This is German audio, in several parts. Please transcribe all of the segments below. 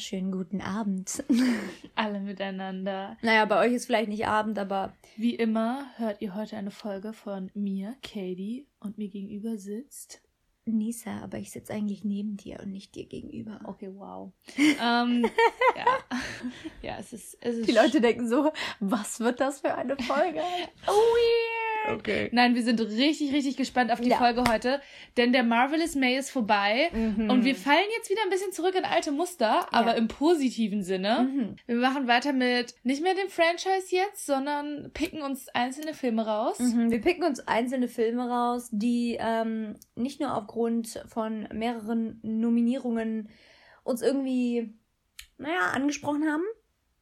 wunderschönen guten Abend. Alle miteinander. Naja, bei euch ist vielleicht nicht Abend, aber. Wie immer hört ihr heute eine Folge von mir, Katie, und mir gegenüber sitzt. Nisa, aber ich sitze eigentlich neben dir und nicht dir gegenüber. Okay, wow. ähm, ja. ja, es ist, es ist. Die Leute denken so, was wird das für eine Folge? oh, yeah. Okay. Nein, wir sind richtig, richtig gespannt auf die ja. Folge heute, denn der Marvelous May ist vorbei mhm. und wir fallen jetzt wieder ein bisschen zurück in alte Muster, aber ja. im positiven Sinne. Mhm. Wir machen weiter mit nicht mehr dem Franchise jetzt, sondern picken uns einzelne Filme raus. Mhm. Wir picken uns einzelne Filme raus, die ähm, nicht nur aufgrund von mehreren Nominierungen uns irgendwie, naja, angesprochen haben,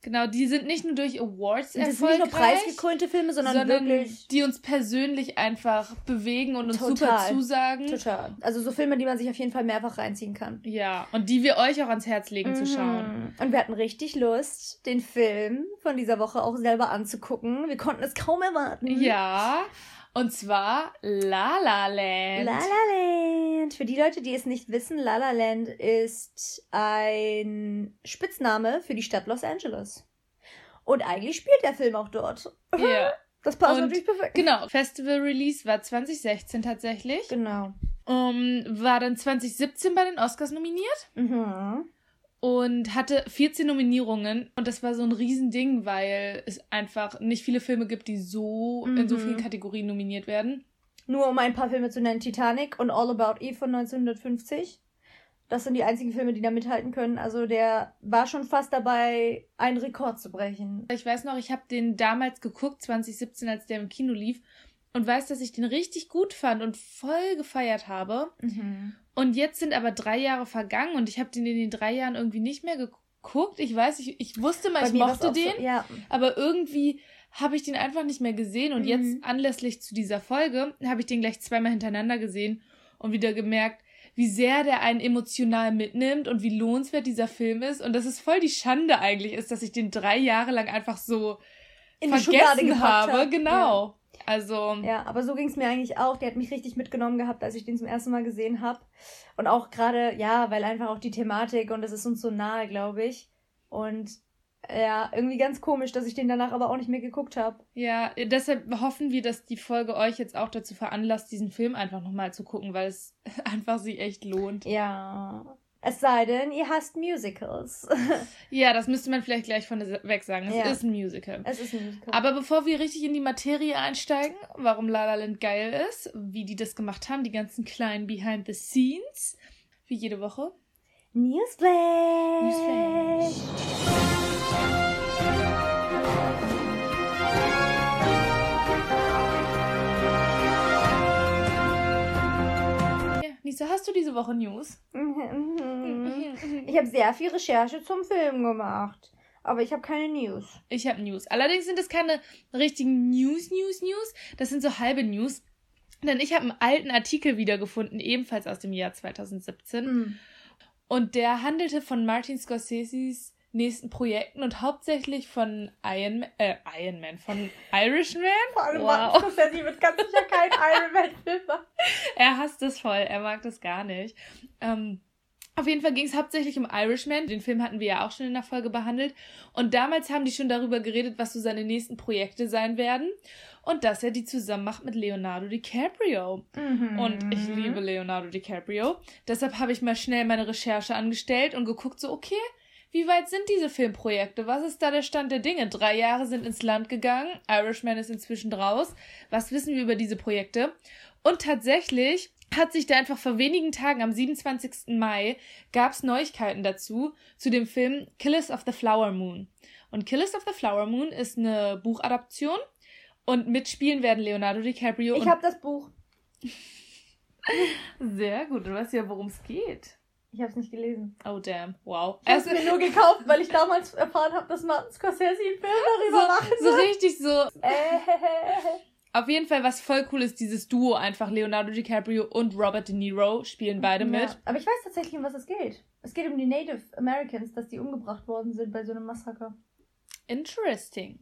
Genau, die sind nicht nur durch Awards erfolgreich. Das sind nicht nur preisgekrönte Filme, sondern, sondern, wirklich... die uns persönlich einfach bewegen und uns total, super zusagen. Total. Also so Filme, die man sich auf jeden Fall mehrfach reinziehen kann. Ja, und die wir euch auch ans Herz legen mhm. zu schauen. Und wir hatten richtig Lust, den Film von dieser Woche auch selber anzugucken. Wir konnten es kaum erwarten. Ja, und zwar La La Land. La La Land. Für die Leute, die es nicht wissen, La La Land ist ein Spitzname für die Stadt Los Angeles. Und eigentlich spielt der Film auch dort. Ja. Yeah. Das passt Und natürlich perfekt. Genau, Festival Release war 2016 tatsächlich. Genau. Um, war dann 2017 bei den Oscars nominiert. Mhm und hatte 14 Nominierungen und das war so ein Riesending, weil es einfach nicht viele Filme gibt, die so mhm. in so vielen mhm. Kategorien nominiert werden. Nur um ein paar Filme zu nennen, Titanic und All About Eve von 1950. Das sind die einzigen Filme, die da mithalten können. Also der war schon fast dabei, einen Rekord zu brechen. Ich weiß noch, ich habe den damals geguckt, 2017, als der im Kino lief und weiß, dass ich den richtig gut fand und voll gefeiert habe. Mhm. Und jetzt sind aber drei Jahre vergangen und ich habe den in den drei Jahren irgendwie nicht mehr geguckt. Ich weiß, ich, ich wusste mal, Bei ich mochte den, so, ja. aber irgendwie habe ich den einfach nicht mehr gesehen. Und mhm. jetzt anlässlich zu dieser Folge habe ich den gleich zweimal hintereinander gesehen und wieder gemerkt, wie sehr der einen emotional mitnimmt und wie lohnenswert dieser Film ist. Und dass es voll die Schande eigentlich ist, dass ich den drei Jahre lang einfach so in vergessen habe. Hab. Genau. Ja. Also. Ja, aber so ging es mir eigentlich auch. Der hat mich richtig mitgenommen gehabt, als ich den zum ersten Mal gesehen habe. Und auch gerade, ja, weil einfach auch die Thematik und es ist uns so nahe, glaube ich. Und ja, irgendwie ganz komisch, dass ich den danach aber auch nicht mehr geguckt habe. Ja, deshalb hoffen wir, dass die Folge euch jetzt auch dazu veranlasst, diesen Film einfach nochmal zu gucken, weil es einfach sich echt lohnt. Ja. Es sei denn, ihr hasst Musicals. ja, das müsste man vielleicht gleich von weg sagen. Es ja. ist ein Musical. Es ist ein Musical. Aber bevor wir richtig in die Materie einsteigen, warum La La Land geil ist, wie die das gemacht haben, die ganzen kleinen Behind the Scenes, wie jede Woche. Newsflash. Newsflash. Lisa, hast du diese Woche News? Ich habe sehr viel Recherche zum Film gemacht. Aber ich habe keine News. Ich habe News. Allerdings sind es keine richtigen News, News, News. Das sind so halbe News. Denn ich habe einen alten Artikel wiedergefunden, ebenfalls aus dem Jahr 2017. Mm. Und der handelte von Martin Scorseses nächsten Projekten und hauptsächlich von Iron Man, äh, Iron Man, von Irishman. Vor allem wow. Scorsese wird ganz sicher kein Iron Man-Film Er hasst es voll, er mag das gar nicht. Ähm, auf jeden Fall ging es hauptsächlich um Irishman. Den Film hatten wir ja auch schon in der Folge behandelt. Und damals haben die schon darüber geredet, was so seine nächsten Projekte sein werden. Und dass er die zusammen macht mit Leonardo DiCaprio. Mhm. Und ich liebe Leonardo DiCaprio. Deshalb habe ich mal schnell meine Recherche angestellt und geguckt, so, okay, wie weit sind diese Filmprojekte? Was ist da der Stand der Dinge? Drei Jahre sind ins Land gegangen. Irishman ist inzwischen raus. Was wissen wir über diese Projekte? Und tatsächlich hat sich da einfach vor wenigen Tagen, am 27. Mai, gab's Neuigkeiten dazu, zu dem Film Killers of the Flower Moon. Und Killers of the Flower Moon ist eine Buchadaption und mitspielen werden Leonardo DiCaprio. Ich habe das Buch. Sehr gut, du weißt ja, worum es geht. Ich habe es nicht gelesen. Oh damn, wow. Ich habe es mir nur gekauft, weil ich damals erfahren habe, dass Martin Scorsese einen Film darüber so, machen So richtig so. Auf jeden Fall, was voll cool ist, dieses Duo einfach Leonardo DiCaprio und Robert De Niro spielen beide ja, mit. Aber ich weiß tatsächlich, um was es geht. Es geht um die Native Americans, dass die umgebracht worden sind bei so einem Massaker. Interesting.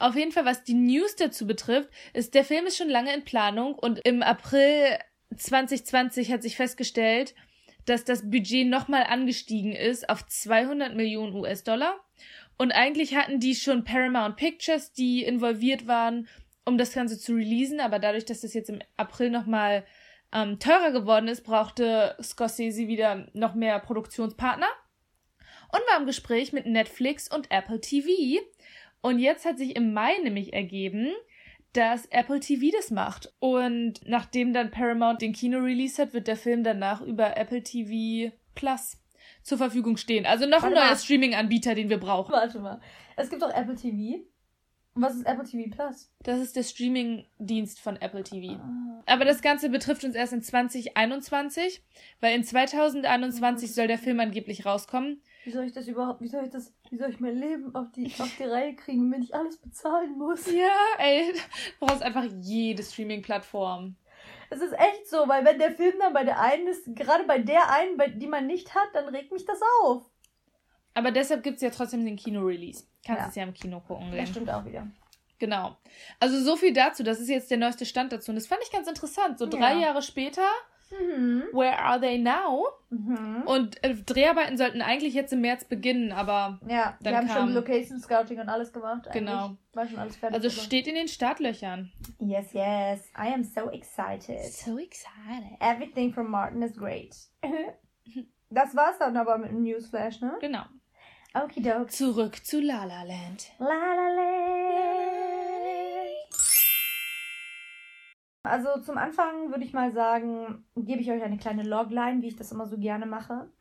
Auf jeden Fall, was die News dazu betrifft, ist, der Film ist schon lange in Planung und im April 2020 hat sich festgestellt, dass das Budget nochmal angestiegen ist auf 200 Millionen US-Dollar. Und eigentlich hatten die schon Paramount Pictures, die involviert waren, um das Ganze zu releasen. Aber dadurch, dass das jetzt im April nochmal ähm, teurer geworden ist, brauchte Scorsese wieder noch mehr Produktionspartner und war im Gespräch mit Netflix und Apple TV. Und jetzt hat sich im Mai nämlich ergeben, dass Apple TV das macht. Und nachdem dann Paramount den Kino-Release hat, wird der Film danach über Apple TV Plus zur Verfügung stehen. Also noch Warte ein neuer Streaming-Anbieter, den wir brauchen. Warte mal. Es gibt auch Apple TV. Was ist Apple TV Plus? Das ist der Streaming-Dienst von Apple TV. Ah. Aber das Ganze betrifft uns erst in 2021, weil in 2021 soll der Film angeblich rauskommen. Wie soll ich das überhaupt, wie soll ich das, wie soll ich mein Leben auf die, auf die Reihe kriegen, wenn ich alles bezahlen muss? Ja, ey, du brauchst einfach jede Streaming-Plattform. Es ist echt so, weil wenn der Film dann bei der einen ist, gerade bei der einen, bei, die man nicht hat, dann regt mich das auf. Aber deshalb gibt es ja trotzdem den Kino-Release. Kannst ja. es ja im Kino gucken. Das stimmt auch wieder. Genau. Also so viel dazu. Das ist jetzt der neueste Stand dazu. Und das fand ich ganz interessant. So drei ja. Jahre später Mhm. Where are they now? Mhm. Und äh, Dreharbeiten sollten eigentlich jetzt im März beginnen, aber. Ja, wir haben kam... schon Location Scouting und alles gemacht. Eigentlich. Genau. War schon alles fertig. Also steht in den Startlöchern. Yes, yes. I am so excited. So excited. Everything from Martin is great. das war's dann aber mit dem Newsflash, ne? Genau. Okidoki. Zurück zu La La Land. La La Land. Also zum Anfang würde ich mal sagen, gebe ich euch eine kleine Logline, wie ich das immer so gerne mache.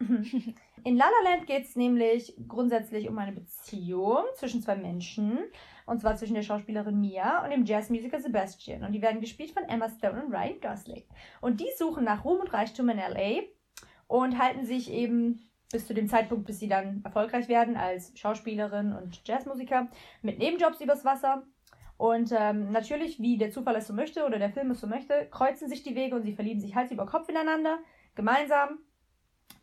In La La Land geht es nämlich grundsätzlich um eine Beziehung zwischen zwei Menschen. Und zwar zwischen der Schauspielerin Mia und dem Jazzmusiker Sebastian. Und die werden gespielt von Emma Stone und Ryan Gosling. Und die suchen nach Ruhm und Reichtum in LA und halten sich eben bis zu dem Zeitpunkt, bis sie dann erfolgreich werden als Schauspielerin und Jazzmusiker mit Nebenjobs übers Wasser und ähm, natürlich, wie der Zufall es so möchte oder der Film es so möchte, kreuzen sich die Wege und sie verlieben sich Hals über Kopf ineinander, gemeinsam.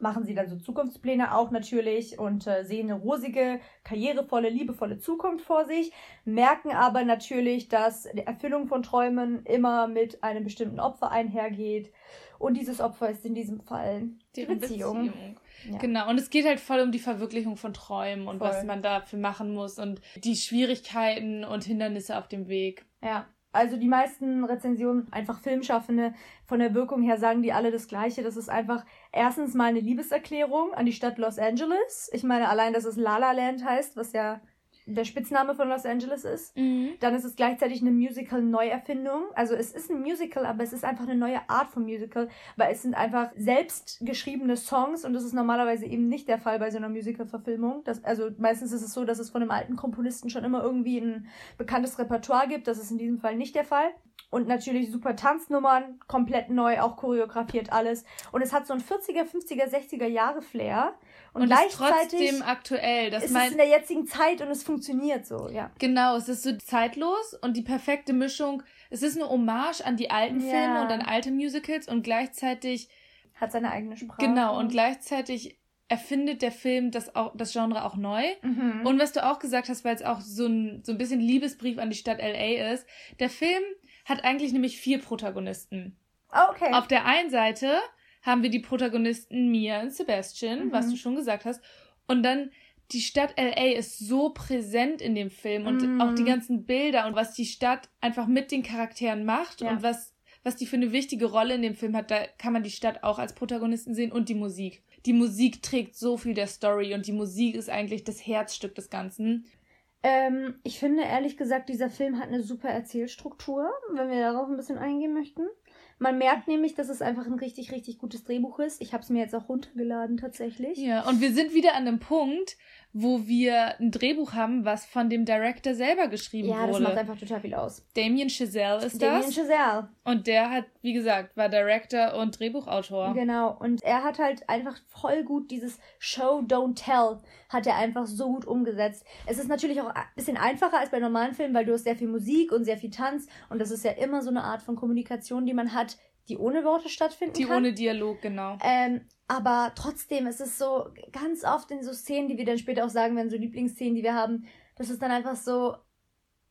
Machen sie dann so Zukunftspläne auch natürlich und äh, sehen eine rosige, karrierevolle, liebevolle Zukunft vor sich, merken aber natürlich, dass die Erfüllung von Träumen immer mit einem bestimmten Opfer einhergeht. Und dieses Opfer ist in diesem Fall die Beziehung. Beziehung. Ja. Genau, und es geht halt voll um die Verwirklichung von Träumen und voll. was man dafür machen muss und die Schwierigkeiten und Hindernisse auf dem Weg. Ja. Also die meisten Rezensionen, einfach Filmschaffende, von der Wirkung her sagen die alle das Gleiche. Das ist einfach erstens mal eine Liebeserklärung an die Stadt Los Angeles. Ich meine, allein, dass es La La Land heißt, was ja der Spitzname von Los Angeles ist. Mhm. Dann ist es gleichzeitig eine Musical-Neuerfindung. Also es ist ein Musical, aber es ist einfach eine neue Art von Musical, weil es sind einfach selbst geschriebene Songs und das ist normalerweise eben nicht der Fall bei so einer Musical-Verfilmung. Also meistens ist es so, dass es von einem alten Komponisten schon immer irgendwie ein bekanntes Repertoire gibt. Das ist in diesem Fall nicht der Fall. Und natürlich super Tanznummern, komplett neu, auch choreografiert alles. Und es hat so ein 40er, 50er, 60er Jahre Flair. Und, und gleichzeitig ist trotzdem aktuell. Das ist es in der jetzigen Zeit und es funktioniert so, ja. Genau, es ist so zeitlos und die perfekte Mischung. Es ist eine Hommage an die alten ja. Filme und an alte Musicals und gleichzeitig hat seine eigene Sprache. Genau, und gleichzeitig erfindet der Film das, auch, das Genre auch neu. Mhm. Und was du auch gesagt hast, weil es auch so ein, so ein bisschen Liebesbrief an die Stadt LA ist, der Film hat eigentlich nämlich vier Protagonisten. Okay. Auf der einen Seite haben wir die Protagonisten Mia und Sebastian, mhm. was du schon gesagt hast. Und dann die Stadt LA ist so präsent in dem Film und mm. auch die ganzen Bilder und was die Stadt einfach mit den Charakteren macht ja. und was, was die für eine wichtige Rolle in dem Film hat, da kann man die Stadt auch als Protagonisten sehen und die Musik. Die Musik trägt so viel der Story und die Musik ist eigentlich das Herzstück des Ganzen. Ähm, ich finde ehrlich gesagt, dieser Film hat eine super Erzählstruktur, wenn wir darauf ein bisschen eingehen möchten. Man merkt nämlich, dass es einfach ein richtig, richtig gutes Drehbuch ist. Ich habe es mir jetzt auch runtergeladen tatsächlich. Ja, und wir sind wieder an einem Punkt, wo wir ein Drehbuch haben, was von dem Director selber geschrieben ja, wurde. Ja, das macht einfach total viel aus. Damien Chazelle ist Damien das. Damien Chazelle. Und der hat, wie gesagt, war Director und Drehbuchautor. Genau, und er hat halt einfach voll gut dieses Show, Don't Tell, hat er einfach so gut umgesetzt. Es ist natürlich auch ein bisschen einfacher als bei normalen Filmen, weil du hast sehr viel Musik und sehr viel Tanz und das ist ja immer so eine Art von Kommunikation, die man hat, die ohne Worte stattfinden die kann. Die ohne Dialog, genau. Ähm, aber trotzdem ist es so ganz oft in so Szenen, die wir dann später auch sagen werden, so Lieblingsszenen, die wir haben, das ist dann einfach so,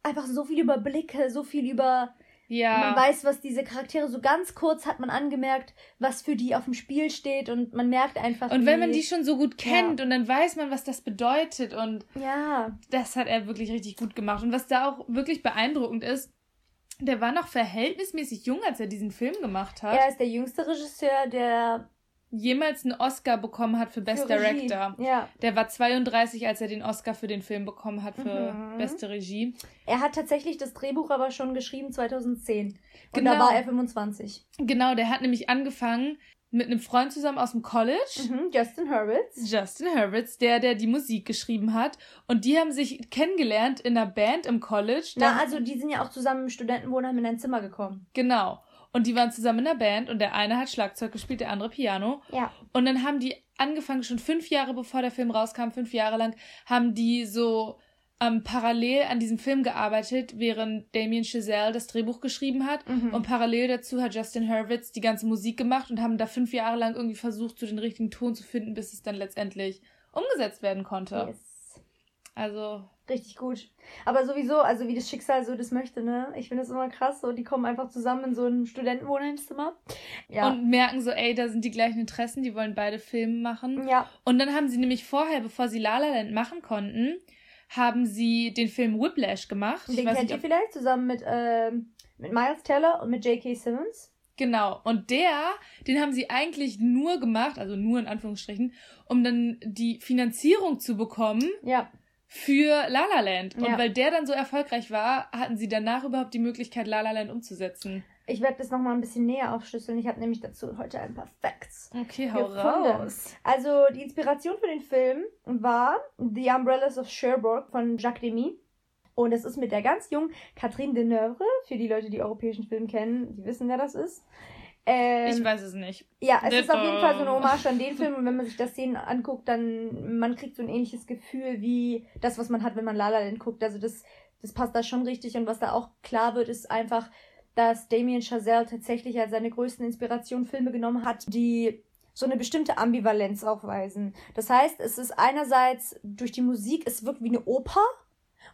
einfach so viel über Blicke, so viel über Ja. Man weiß, was diese Charaktere so ganz kurz hat man angemerkt, was für die auf dem Spiel steht und man merkt einfach. Und wenn man die schon so gut kennt ja. und dann weiß man, was das bedeutet und ja. das hat er wirklich richtig gut gemacht. Und was da auch wirklich beeindruckend ist, der war noch verhältnismäßig jung, als er diesen Film gemacht hat. Er ist der jüngste Regisseur, der jemals einen Oscar bekommen hat für Best für Director. Ja. Der war 32, als er den Oscar für den Film bekommen hat für mhm. beste Regie. Er hat tatsächlich das Drehbuch aber schon geschrieben 2010. Und genau. da war er 25. Genau, der hat nämlich angefangen mit einem Freund zusammen aus dem College. Mhm, Justin Hurwitz. Justin Hurwitz, der, der die Musik geschrieben hat. Und die haben sich kennengelernt in einer Band im College. Na, also die sind ja auch zusammen im Studentenwohnheim in ein Zimmer gekommen. Genau. Und die waren zusammen in der Band und der eine hat Schlagzeug gespielt, der andere Piano. Ja. Und dann haben die angefangen, schon fünf Jahre bevor der Film rauskam, fünf Jahre lang, haben die so ähm, parallel an diesem Film gearbeitet, während Damien Chazelle das Drehbuch geschrieben hat. Mhm. Und parallel dazu hat Justin Hurwitz die ganze Musik gemacht und haben da fünf Jahre lang irgendwie versucht, so den richtigen Ton zu finden, bis es dann letztendlich umgesetzt werden konnte. Yes. Also. Richtig gut. Aber sowieso, also wie das Schicksal so das möchte, ne? Ich finde das immer krass. So, die kommen einfach zusammen in so ein Studentenwohnheimszimmer. Ja. Und merken so, ey, da sind die gleichen Interessen, die wollen beide Filme machen. Ja. Und dann haben sie nämlich vorher, bevor sie La La Land machen konnten, haben sie den Film Whiplash gemacht. Den kennt nicht, ihr vielleicht zusammen mit, äh, mit Miles Teller und mit J.K. Simmons. Genau. Und der, den haben sie eigentlich nur gemacht, also nur in Anführungsstrichen, um dann die Finanzierung zu bekommen. Ja. Für La La Land. Und ja. weil der dann so erfolgreich war, hatten sie danach überhaupt die Möglichkeit, La La Land umzusetzen. Ich werde das nochmal ein bisschen näher aufschlüsseln. Ich habe nämlich dazu heute ein paar Facts. Okay, hau gefunden. raus. Also, die Inspiration für den Film war The Umbrellas of Cherbourg von Jacques Demy. Und es ist mit der ganz jungen Catherine Deneuve, für die Leute, die europäischen Film kennen, die wissen, wer das ist. Ähm, ich weiß es nicht. Ja, es ist auf jeden Fall so eine Hommage an den Film und wenn man sich das Szenen anguckt, dann man kriegt so ein ähnliches Gefühl wie das, was man hat, wenn man La La Land guckt. Also das, das passt da schon richtig und was da auch klar wird, ist einfach, dass Damien Chazelle tatsächlich als seine größten Inspirationen Filme genommen hat, die so eine bestimmte Ambivalenz aufweisen. Das heißt, es ist einerseits durch die Musik, es wirkt wie eine Oper,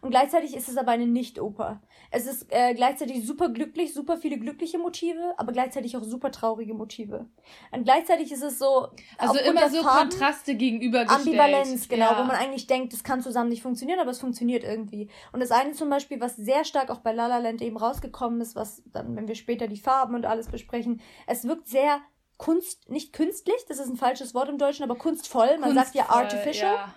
und gleichzeitig ist es aber eine Nicht-Oper. Es ist äh, gleichzeitig super glücklich, super viele glückliche Motive, aber gleichzeitig auch super traurige Motive. Und gleichzeitig ist es so. Also immer so Farben, Kontraste gegenübergestellt. Ambivalenz, genau, ja. wo man eigentlich denkt, das kann zusammen nicht funktionieren, aber es funktioniert irgendwie. Und das eine zum Beispiel, was sehr stark auch bei La La Land eben rausgekommen ist, was dann, wenn wir später die Farben und alles besprechen, es wirkt sehr Kunst, nicht künstlich, das ist ein falsches Wort im Deutschen, aber kunstvoll. Man kunstvoll, sagt ja artificial. Ja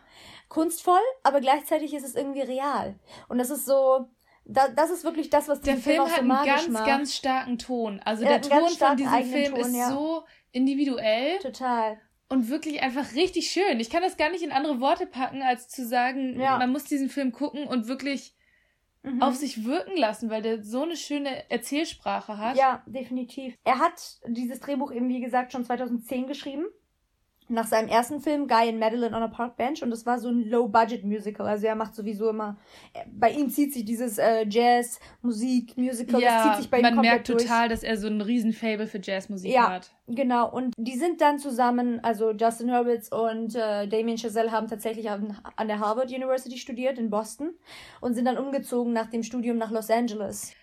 kunstvoll, aber gleichzeitig ist es irgendwie real. Und das ist so, da, das ist wirklich das, was der Film, Film hat so einen ganz, macht. ganz starken Ton. Also der Ton von diesem Film Ton, ist ja. so individuell. Total. Und wirklich einfach richtig schön. Ich kann das gar nicht in andere Worte packen, als zu sagen, ja. man muss diesen Film gucken und wirklich mhm. auf sich wirken lassen, weil der so eine schöne Erzählsprache hat. Ja, definitiv. Er hat dieses Drehbuch eben, wie gesagt, schon 2010 geschrieben nach seinem ersten Film Guy and Madeline on a Park Bench und das war so ein Low-Budget-Musical. Also er macht sowieso immer, bei ihm zieht sich dieses äh, Jazz, Musik, Musical, ja, das zieht sich bei ihm man merkt total, dass er so ein Riesenfable für Jazzmusik ja, hat. Genau, und die sind dann zusammen, also Justin Hurwitz und äh, Damien Chazelle haben tatsächlich an, an der Harvard University studiert in Boston und sind dann umgezogen nach dem Studium nach Los Angeles.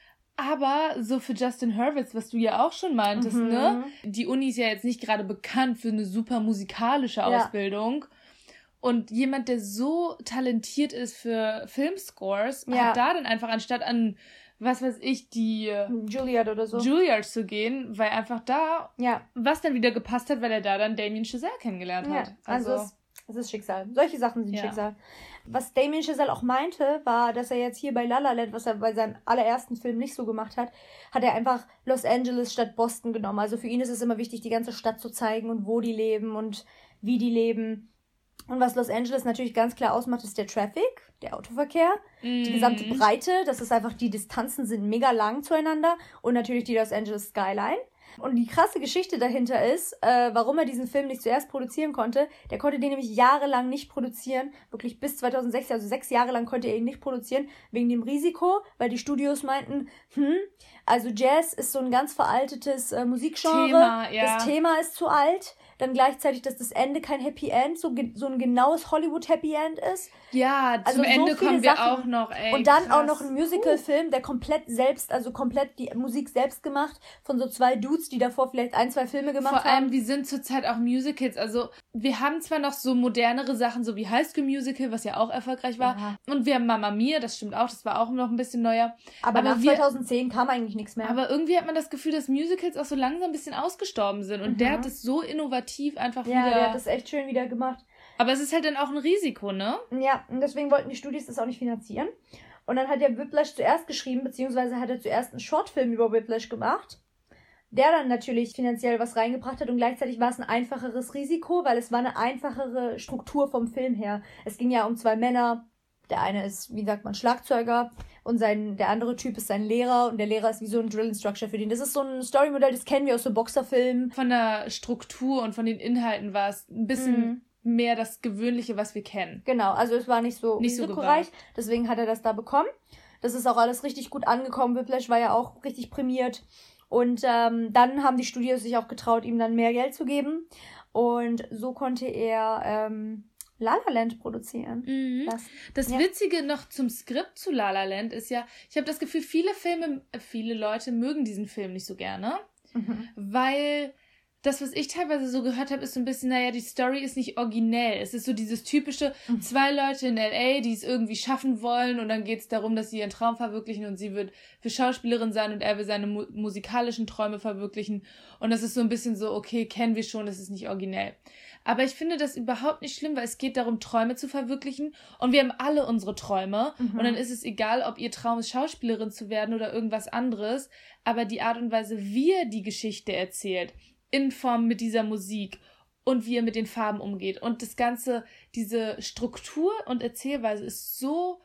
Aber so für Justin Hurwitz, was du ja auch schon meintest, mhm. ne? Die Uni ist ja jetzt nicht gerade bekannt für eine super musikalische Ausbildung. Ja. Und jemand, der so talentiert ist für Filmscores, ja. hat da dann einfach anstatt an, was weiß ich, die Juilliard oder so. Juilliard zu gehen, weil einfach da ja. was dann wieder gepasst hat, weil er da dann Damien Chazelle kennengelernt ja. hat. Also, also es ist Schicksal. Solche Sachen sind ja. Schicksal. Was Damien Chazelle auch meinte, war, dass er jetzt hier bei La La Land, was er bei seinem allerersten Film nicht so gemacht hat, hat er einfach Los Angeles statt Boston genommen. Also für ihn ist es immer wichtig, die ganze Stadt zu zeigen und wo die leben und wie die leben. Und was Los Angeles natürlich ganz klar ausmacht, ist der Traffic, der Autoverkehr, mm. die gesamte mhm. Breite. Das ist einfach, die Distanzen sind mega lang zueinander und natürlich die Los Angeles Skyline. Und die krasse Geschichte dahinter ist, äh, warum er diesen Film nicht zuerst produzieren konnte. Der konnte den nämlich jahrelang nicht produzieren, wirklich bis 2006, also sechs Jahre lang konnte er ihn nicht produzieren, wegen dem Risiko, weil die Studios meinten, hm, also Jazz ist so ein ganz veraltetes äh, Musikgenre, Thema, ja. das Thema ist zu alt, dann gleichzeitig, dass das Ende kein Happy End, so, so ein genaues Hollywood Happy End ist. Ja, zum also Ende so kommen wir Sachen. auch noch, ey. Und dann krass. auch noch ein Musical-Film, der komplett selbst, also komplett die Musik selbst gemacht, von so zwei Dudes, die davor vielleicht ein, zwei Filme gemacht haben. Vor allem, wir sind zurzeit auch Musicals, also wir haben zwar noch so modernere Sachen, so wie High School Musical, was ja auch erfolgreich war, ja. und wir haben Mama Mia, das stimmt auch, das war auch noch ein bisschen neuer. Aber, aber nach wir, 2010 kam eigentlich nichts mehr. Aber irgendwie hat man das Gefühl, dass Musicals auch so langsam ein bisschen ausgestorben sind und mhm. der hat es so innovativ einfach ja, wieder... Ja, der hat das echt schön wieder gemacht. Aber es ist halt dann auch ein Risiko, ne? Ja, und deswegen wollten die Studios das auch nicht finanzieren. Und dann hat der Whiplash zuerst geschrieben, beziehungsweise hat er zuerst einen Shortfilm über Whiplash gemacht der dann natürlich finanziell was reingebracht hat und gleichzeitig war es ein einfacheres Risiko, weil es war eine einfachere Struktur vom Film her. Es ging ja um zwei Männer. Der eine ist, wie sagt man, Schlagzeuger und sein, der andere Typ ist sein Lehrer und der Lehrer ist wie so ein Drill Instructor für den. Das ist so ein Storymodell, das kennen wir aus so Boxerfilmen. Von der Struktur und von den Inhalten war es ein bisschen mhm. mehr das Gewöhnliche, was wir kennen. Genau, also es war nicht so nicht risikoreich, so deswegen hat er das da bekommen. Das ist auch alles richtig gut angekommen. Whiplash war ja auch richtig prämiert. Und ähm, dann haben die Studios sich auch getraut, ihm dann mehr Geld zu geben. Und so konnte er ähm, La La Land produzieren. Mhm. Das, ja. Witzige noch zum Skript zu La La Land ist ja, ich habe das Gefühl, viele Filme, viele Leute mögen diesen Film nicht so gerne, mhm. weil das, was ich teilweise so gehört habe, ist so ein bisschen, naja, die Story ist nicht originell. Es ist so dieses typische, mhm. zwei Leute in LA, die es irgendwie schaffen wollen und dann geht es darum, dass sie ihren Traum verwirklichen und sie wird für Schauspielerin sein und er will seine mu musikalischen Träume verwirklichen. Und das ist so ein bisschen so, okay, kennen wir schon, das ist nicht originell. Aber ich finde das überhaupt nicht schlimm, weil es geht darum, Träume zu verwirklichen. Und wir haben alle unsere Träume. Mhm. Und dann ist es egal, ob ihr Traum ist, Schauspielerin zu werden oder irgendwas anderes. Aber die Art und Weise, wie er die Geschichte erzählt, in Form mit dieser Musik und wie er mit den Farben umgeht. Und das Ganze, diese Struktur und Erzählweise ist so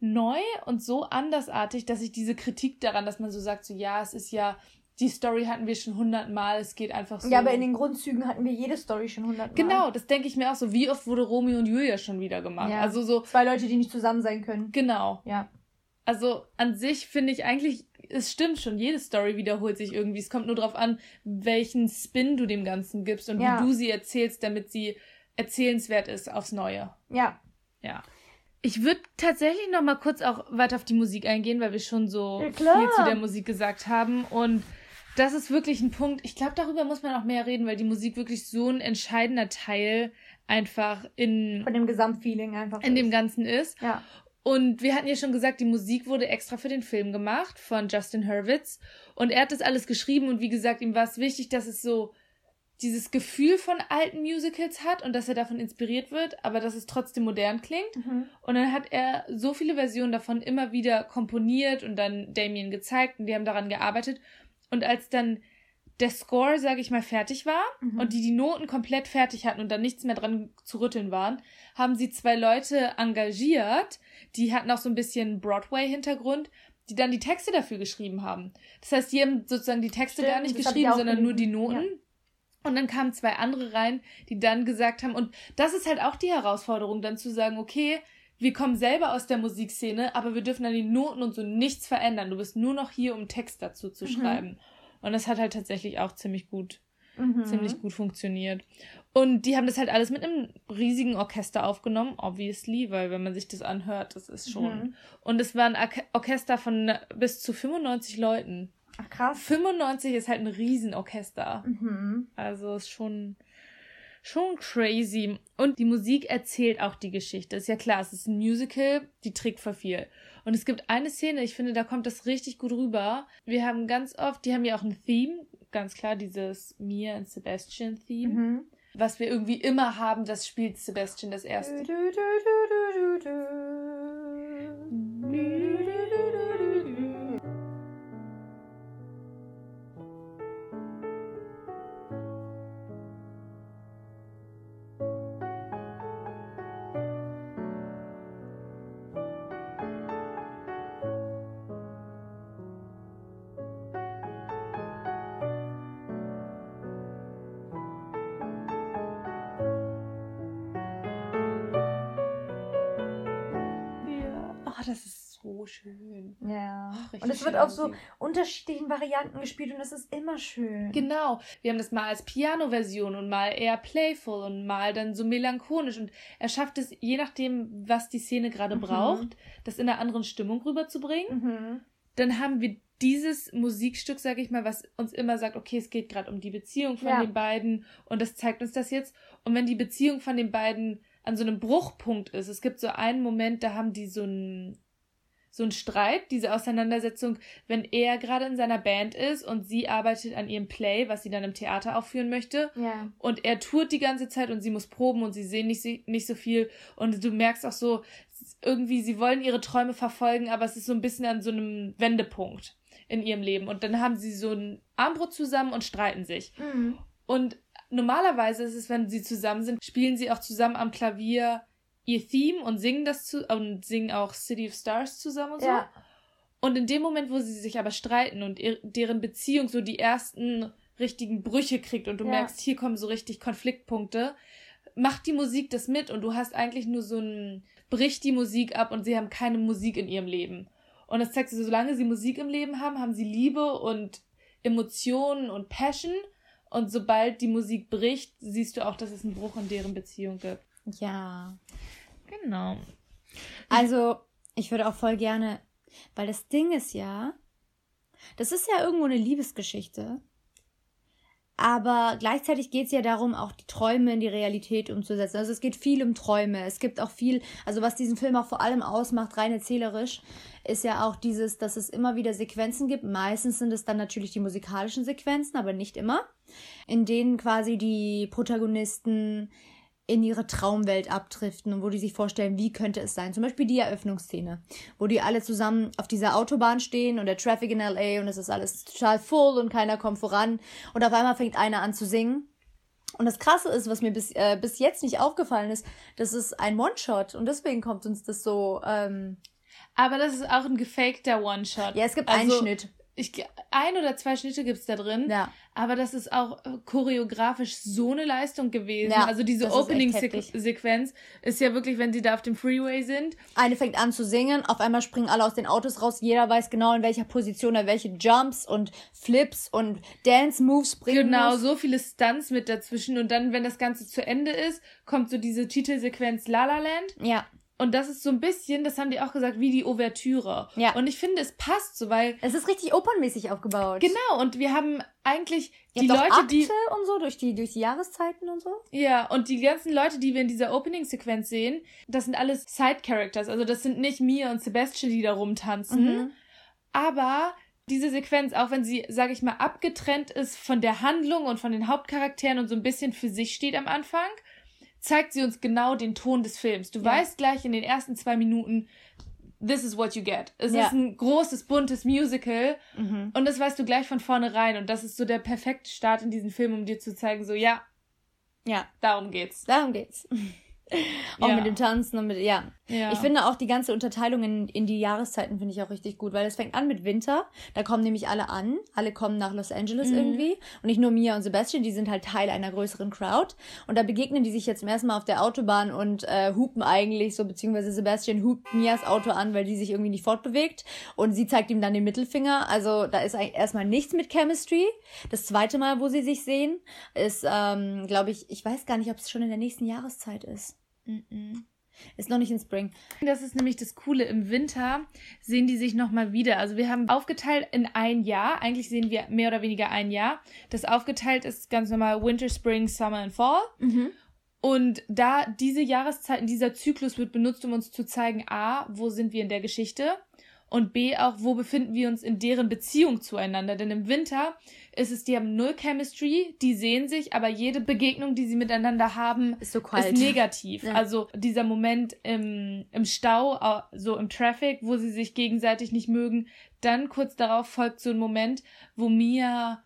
neu und so andersartig, dass ich diese Kritik daran, dass man so sagt, so ja, es ist ja, die Story hatten wir schon hundertmal, es geht einfach so. Ja, aber in den Grundzügen hatten wir jede Story schon hundertmal. Genau, das denke ich mir auch so. Wie oft wurde Romeo und Julia schon wieder gemacht? Ja. Also so. Zwei Leute, die nicht zusammen sein können. Genau. Ja. Also an sich finde ich eigentlich es stimmt schon, jede Story wiederholt sich irgendwie. Es kommt nur darauf an, welchen Spin du dem Ganzen gibst und ja. wie du sie erzählst, damit sie erzählenswert ist aufs Neue. Ja. Ja. Ich würde tatsächlich noch mal kurz auch weiter auf die Musik eingehen, weil wir schon so ja, viel zu der Musik gesagt haben. Und das ist wirklich ein Punkt. Ich glaube, darüber muss man auch mehr reden, weil die Musik wirklich so ein entscheidender Teil einfach in. Von dem Gesamtfeeling einfach. In ist. dem Ganzen ist. Ja. Und wir hatten ja schon gesagt, die Musik wurde extra für den Film gemacht von Justin Hurwitz. Und er hat das alles geschrieben und wie gesagt, ihm war es wichtig, dass es so dieses Gefühl von alten Musicals hat und dass er davon inspiriert wird, aber dass es trotzdem modern klingt. Mhm. Und dann hat er so viele Versionen davon immer wieder komponiert und dann Damien gezeigt und die haben daran gearbeitet. Und als dann der Score, sage ich mal, fertig war mhm. und die die Noten komplett fertig hatten und dann nichts mehr dran zu rütteln waren, haben sie zwei Leute engagiert, die hatten auch so ein bisschen Broadway-Hintergrund, die dann die Texte dafür geschrieben haben. Das heißt, die haben sozusagen die Texte Stimmt, gar nicht geschrieben, sondern nur die Noten. Ja. Und dann kamen zwei andere rein, die dann gesagt haben, und das ist halt auch die Herausforderung, dann zu sagen, okay, wir kommen selber aus der Musikszene, aber wir dürfen an die Noten und so nichts verändern. Du bist nur noch hier, um Text dazu zu mhm. schreiben. Und das hat halt tatsächlich auch ziemlich gut, mhm. ziemlich gut funktioniert. Und die haben das halt alles mit einem riesigen Orchester aufgenommen, obviously, weil wenn man sich das anhört, das ist schon. Mhm. Und es war ein Orchester von bis zu 95 Leuten. Ach krass. 95 ist halt ein Riesenorchester. Mhm. Also ist schon schon crazy. Und die Musik erzählt auch die Geschichte. Ist ja klar, es ist ein Musical, die trägt für viel. Und es gibt eine Szene, ich finde, da kommt das richtig gut rüber. Wir haben ganz oft, die haben ja auch ein Theme, ganz klar, dieses Mia und Sebastian Theme. Mhm. Was wir irgendwie immer haben, das spielt Sebastian das erste. Du, du, du, und es wird auf so unterschiedlichen Varianten gespielt und es ist immer schön. Genau. Wir haben das mal als Piano-Version und mal eher playful und mal dann so melancholisch. Und er schafft es, je nachdem, was die Szene gerade Mhm. braucht, das in einer anderen Stimmung rüberzubringen. Mhm. Dann haben wir dieses Musikstück, sag ich mal, was uns immer sagt, okay, es geht gerade um die Beziehung von Ja. den beiden und das zeigt uns das jetzt. Und wenn die Beziehung von den beiden an so einem Bruchpunkt ist, es gibt so einen Moment, da haben die so einen so einen Streit, diese Auseinandersetzung, wenn er gerade in seiner Band ist und sie arbeitet an ihrem Play, was sie dann im Theater aufführen möchte. Ja. Und er tourt die ganze Zeit und sie muss proben und sie sehen nicht, nicht so viel. Und du merkst auch so, irgendwie, sie wollen ihre Träume verfolgen, aber es ist so ein bisschen an so einem Wendepunkt in ihrem Leben. Und dann haben sie so ein Armbrot zusammen und streiten sich. Mhm. Und normalerweise ist es, wenn sie zusammen sind, spielen sie auch zusammen am Klavier ihr Theme und singen das zu und singen auch City of Stars zusammen und so. Ja. Und in dem Moment, wo sie sich aber streiten und ihr, deren Beziehung so die ersten richtigen Brüche kriegt und du Ja. merkst, hier kommen so richtig Konfliktpunkte, macht die Musik das mit und du hast eigentlich nur so ein, bricht die Musik ab und sie haben keine Musik in ihrem Leben. Und das zeigt so, solange sie Musik im Leben haben, haben sie Liebe und Emotionen und Passion. Und sobald die Musik bricht, siehst du auch, dass es einen Bruch in deren Beziehung gibt. Ja. Genau. Also, ich würde auch voll gerne, weil das Ding ist ja, das ist ja irgendwo eine Liebesgeschichte. Aber gleichzeitig geht es ja darum, auch die Träume in die Realität umzusetzen. Also es geht viel um Träume. Es gibt auch viel, also was diesen Film auch vor allem ausmacht, rein erzählerisch, ist ja auch dieses, dass es immer wieder Sequenzen gibt. Meistens sind es dann natürlich die musikalischen Sequenzen, aber nicht immer, in denen quasi die Protagonisten in ihre Traumwelt abdriften und wo die sich vorstellen, wie könnte es sein. Zum Beispiel die Eröffnungsszene, wo die alle zusammen auf dieser Autobahn stehen und der Traffic in LA und es ist alles total voll und keiner kommt voran und auf einmal fängt einer an zu singen. Und das Krasse ist, was mir bis, äh, bis jetzt nicht aufgefallen ist, das ist ein One-Shot und deswegen kommt uns das so. Ähm, Aber das ist auch ein gefakter One-Shot. ja, es gibt Also, einen Schnitt. Ich, ein oder zwei Schnitte gibt's da drin. Ja. Aber das ist auch äh, choreografisch so eine Leistung gewesen. Ja, also diese Opening-Sequenz ist ja wirklich, wenn sie da auf dem Freeway sind. Eine fängt an zu singen, auf einmal springen alle aus den Autos raus, jeder weiß genau, in welcher Position er welche Jumps und Flips und Dance-Moves bringen Genau, muss. so viele Stunts mit dazwischen. Und dann, wenn das Ganze zu Ende ist, kommt so diese Titelsequenz La La Land. Ja. Und das ist so ein bisschen, das haben die auch gesagt, wie die Ouvertüre. Ja. Und ich finde, es passt so, weil Es ist richtig opernmäßig aufgebaut. Genau, und wir haben eigentlich Ihr die Leute, die. und so durch die, durch die Jahreszeiten und so. Ja, und die ganzen Leute, die wir in dieser Opening-Sequenz sehen, das sind alles Side-Characters. Also das sind nicht Mia und Sebastian, die da rumtanzen. Mhm. Aber diese Sequenz, auch wenn sie, sage ich mal, abgetrennt ist von der Handlung und von den Hauptcharakteren und so ein bisschen für sich steht am Anfang, zeigt sie uns genau den Ton des Films. Du Ja. weißt gleich in den ersten zwei Minuten, this is what you get. Es Ja. ist ein großes, buntes Musical Mhm. und das weißt du gleich von vornherein. Und das ist so der perfekte Start in diesen Film, um dir zu zeigen, so, ja, Ja, darum geht's. darum geht's. Auch Ja. mit dem Tanzen und mit, ja. Ja. Ich finde auch die ganze Unterteilung in, in die Jahreszeiten finde ich auch richtig gut, weil es fängt an mit Winter. Da kommen nämlich alle an. Alle kommen nach Los Angeles Mhm. irgendwie. Und nicht nur Mia und Sebastian, die sind halt Teil einer größeren Crowd. Und da begegnen die sich jetzt zum ersten Mal auf der Autobahn und äh, hupen eigentlich so, beziehungsweise Sebastian hupt Mias Auto an, weil die sich irgendwie nicht fortbewegt. Und sie zeigt ihm dann den Mittelfinger. Also da ist eigentlich erstmal nichts mit Chemistry. Das zweite Mal, wo sie sich sehen, ist, ähm, glaube ich, ich weiß gar nicht, ob es schon in der nächsten Jahreszeit ist. Ist noch nicht in Spring. Das ist nämlich das Coole. Im Winter sehen die sich nochmal wieder. Also wir haben aufgeteilt in ein Jahr. Eigentlich sehen wir mehr oder weniger ein Jahr. Das aufgeteilt ist ganz normal Winter, Spring, Summer und Fall. Mhm. Und da diese Jahreszeiten, dieser Zyklus wird benutzt, um uns zu zeigen, a, wo sind wir in der Geschichte und b, auch wo befinden wir uns in deren Beziehung zueinander. Denn im Winter ist es, die haben null Chemistry, die sehen sich, aber jede Begegnung, die sie miteinander haben, Ist so ist negativ. Ja. Also dieser Moment im, im Stau, au- so im Traffic, wo sie sich gegenseitig nicht mögen. Dann kurz darauf folgt so ein Moment, wo Mia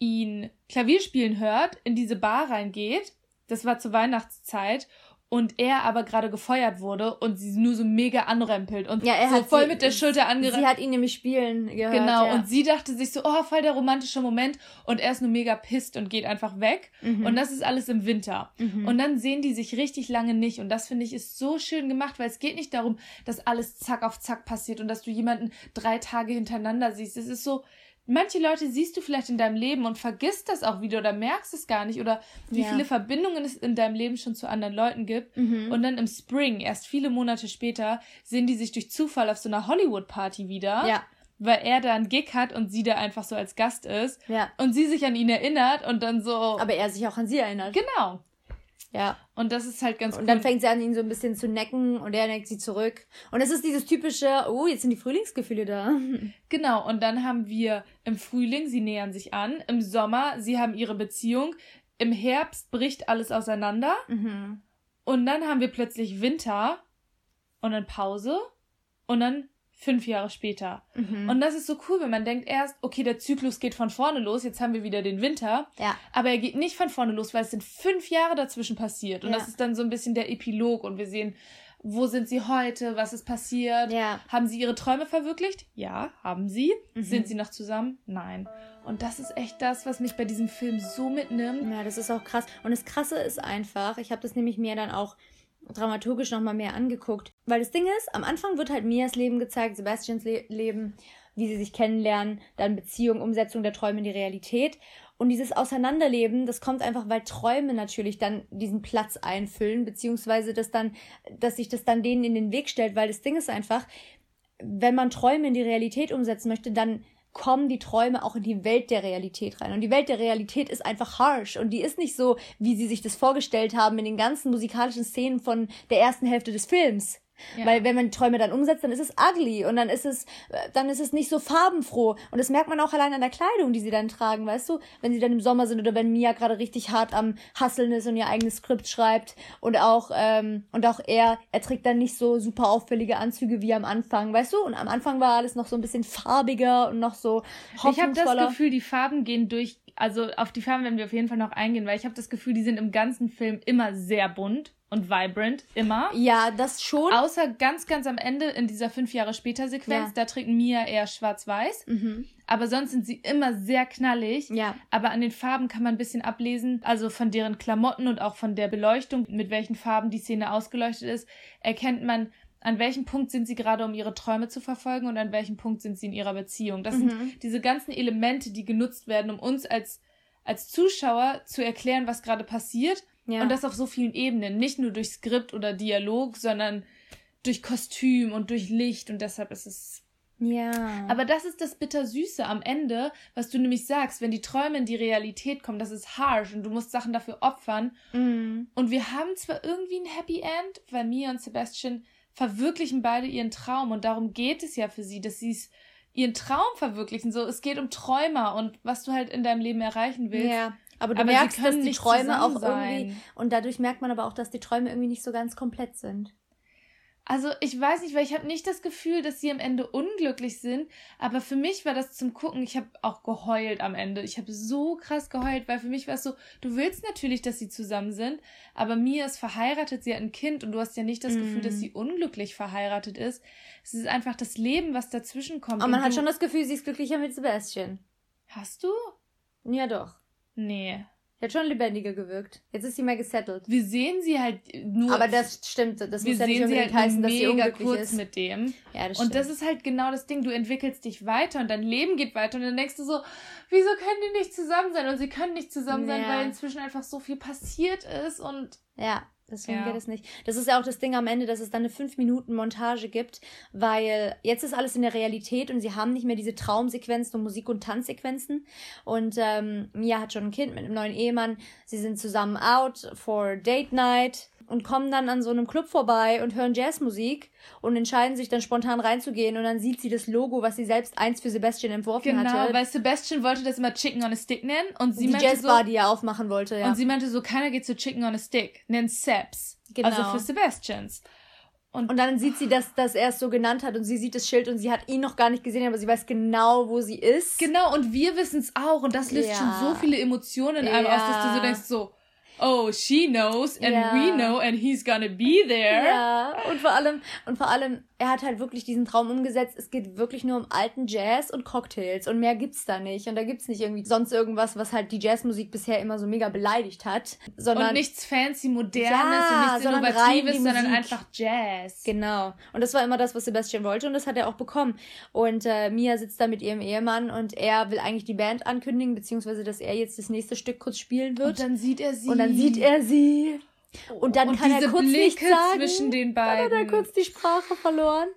ihn Klavier spielen hört, in diese Bar reingeht. Das war zur Weihnachtszeit. Und er aber gerade gefeuert wurde und sie nur so mega anrempelt und ja, er so hat voll sie, mit der Schulter angerempelt. Sie hat ihn nämlich spielen gehört. Genau, ja. und sie dachte sich so, oh, voll der romantische Moment und er ist nur mega pisst und geht einfach weg mhm. und das ist alles im Winter. Mhm. Und dann sehen die sich richtig lange nicht und das finde ich ist so schön gemacht, weil es geht nicht darum, dass alles zack auf zack passiert und dass du jemanden drei Tage hintereinander siehst. Es ist so, manche Leute siehst du vielleicht in deinem Leben und vergisst das auch wieder oder merkst es gar nicht oder wie ja. viele Verbindungen es in deinem Leben schon zu anderen Leuten gibt. Mhm. Und dann im Spring, erst viele Monate später, sehen die sich durch Zufall auf so einer Hollywood-Party wieder. Ja. Weil er da einen Gig hat und sie da einfach so als Gast ist. Ja. Und sie sich an ihn erinnert und dann so. Aber er sich auch an sie erinnert. Genau. Ja. Und das ist halt ganz Und cool. dann fängt sie an, ihn so ein bisschen zu necken und er neckt sie zurück. Und es ist dieses typische, oh, jetzt sind die Frühlingsgefühle da. Genau, und dann haben wir im Frühling, sie nähern sich an, im Sommer, sie haben ihre Beziehung, im Herbst bricht alles auseinander. Mhm. Und dann haben wir plötzlich Winter und dann Pause und dann fünf Jahre später. Mhm. Und das ist so cool, wenn man denkt erst, okay, der Zyklus geht von vorne los, jetzt haben wir wieder den Winter. Ja. Aber er geht nicht von vorne los, weil es sind fünf Jahre dazwischen passiert. Und ja. das ist dann so ein bisschen der Epilog und wir sehen, wo sind sie heute, was ist passiert. Ja. Haben sie ihre Träume verwirklicht? Ja, haben sie. Mhm. Sind sie noch zusammen? Nein. Und das ist echt das, was mich bei diesem Film so mitnimmt. Ja, das ist auch krass. Und das Krasse ist einfach, ich habe das nämlich mir dann auch dramaturgisch nochmal mehr angeguckt. Weil das Ding ist, am Anfang wird halt Mias Leben gezeigt, Sebastians Le Leben, wie sie sich kennenlernen, dann Beziehung, Umsetzung der Träume in die Realität. Und dieses Auseinanderleben, das kommt einfach, weil Träume natürlich dann diesen Platz einfüllen, beziehungsweise dass dann, dass sich das dann denen in den Weg stellt, weil das Ding ist einfach, wenn man Träume in die Realität umsetzen möchte, dann kommen die Träume auch in die Welt der Realität rein. Und die Welt der Realität ist einfach harsh und die ist nicht so, wie sie sich das vorgestellt haben in den ganzen musikalischen Szenen von der ersten Hälfte des Films. Ja. Weil wenn man Träume dann umsetzt, dann ist es ugly und dann ist es, dann ist es nicht so farbenfroh. Und das merkt man auch allein an der Kleidung, die sie dann tragen, weißt du? Wenn sie dann im Sommer sind oder wenn Mia gerade richtig hart am Hasseln ist und ihr eigenes Skript schreibt und auch, ähm, und auch er, er trägt dann nicht so super auffällige Anzüge wie am Anfang, weißt du? Und am Anfang war alles noch so ein bisschen farbiger und noch so Ich habe das Gefühl, die Farben gehen durch, also auf die Farben werden wir auf jeden Fall noch eingehen, weil ich habe das Gefühl, die sind im ganzen Film immer sehr bunt und vibrant, immer. Ja, das schon. Außer ganz, ganz am Ende in dieser fünf Jahre später Sequenz, ja. da trägt Mia eher schwarz-weiß. Mhm. Aber sonst sind sie immer sehr knallig. Ja. Aber an den Farben kann man ein bisschen ablesen, also von deren Klamotten und auch von der Beleuchtung, mit welchen Farben die Szene ausgeleuchtet ist, erkennt man, an welchem Punkt sind sie gerade, um ihre Träume zu verfolgen und an welchem Punkt sind sie in ihrer Beziehung. Das mhm. sind diese ganzen Elemente, die genutzt werden, um uns als, als Zuschauer zu erklären, was gerade passiert ja. Und das auf so vielen Ebenen. Nicht nur durch Skript oder Dialog, sondern durch Kostüm und durch Licht. Und deshalb ist es. Ja. Aber das ist das Bittersüße am Ende, was du nämlich sagst, wenn die Träume in die Realität kommen, das ist harsh und du musst Sachen dafür opfern. Mhm. Und wir haben zwar irgendwie ein Happy End, weil Mia und Sebastian verwirklichen beide ihren Traum und darum geht es ja für sie, dass sie es ihren Traum verwirklichen. So, es geht um Träumer und was du halt in deinem Leben erreichen willst. Ja. Aber du aber merkst, dass die Träume auch irgendwie. Und dadurch merkt man aber auch, dass die Träume irgendwie nicht so ganz komplett sind. Also ich weiß nicht, weil ich habe nicht das Gefühl, dass sie am Ende unglücklich sind, aber für mich war das zum Gucken, ich habe auch geheult am Ende. Ich habe so krass geheult, weil für mich war es so, du willst natürlich, dass sie zusammen sind, aber Mia ist verheiratet, sie hat ein Kind und du hast ja nicht das mm. Gefühl, dass mhm. sie unglücklich verheiratet ist. Es ist einfach das Leben, was dazwischen kommt. Aber man hat schon das Gefühl, sie ist glücklicher mit Sebastian. Hast du? Ja, doch. Nee. Die hat schon lebendiger gewirkt. Jetzt ist sie mehr gesettelt. Wir sehen sie halt nur. Aber das stimmt. Das muss ja nicht unbedingt halt heißen, dass sie unglücklich kurz ist. mit dem. Ja, das stimmt. Und das ist halt genau das Ding. Du entwickelst dich weiter und dein Leben geht weiter und dann denkst du so, wieso können die nicht zusammen sein? Und sie können nicht zusammen sein, weil inzwischen einfach so viel passiert ist und. Ja. Deswegen ja. geht es nicht. Das ist ja auch das Ding am Ende, dass es dann eine 5-Minuten-Montage gibt, weil jetzt ist alles in der Realität und sie haben nicht mehr diese Traumsequenzen und Musik- und Tanzsequenzen. Und ähm, Mia hat schon ein Kind mit einem neuen Ehemann. Sie sind zusammen out for Date Night und kommen dann an so einem Club vorbei und hören Jazzmusik und entscheiden sich dann spontan reinzugehen und dann sieht sie das Logo, was sie selbst eins für Sebastian entworfen genau, hatte. Genau, weil Sebastian wollte das immer Chicken on a Stick nennen und sie die meinte Jazzbar, so, die er aufmachen wollte, ja. Und sie meinte so, keiner geht zu Chicken on a Stick, nennt Sebs. Genau. Also für Sebastians. Und, und dann sieht sie, dass, dass er es so genannt hat und sie sieht das Schild und sie hat ihn noch gar nicht gesehen, aber sie weiß genau, wo sie ist. Genau, und wir wissen es auch und das löst ja. schon so viele Emotionen in einem ja. aus, dass du so denkst so, oh, she knows and ja. we know and he's gonna be there. Ja, und vor allem, und vor allem, er hat halt wirklich diesen Traum umgesetzt. Es geht wirklich nur um alten Jazz und Cocktails und mehr gibt's da nicht. Und da gibt's nicht irgendwie sonst irgendwas, was halt die Jazzmusik bisher immer so mega beleidigt hat. Sondern, und nichts fancy, modernes ja, und nichts sondern innovatives, sondern einfach Jazz. Genau. Und das war immer das, was Sebastian wollte und das hat er auch bekommen. Und äh, Mia sitzt da mit ihrem Ehemann und er will eigentlich die Band ankündigen, beziehungsweise dass er jetzt das nächste Stück kurz spielen wird. Und dann sieht er sie. Und dann sieht er sie. Und dann und kann er kurz Blicke nichts sagen. zwischen den beiden. Dann hat er kurz die Sprache verloren.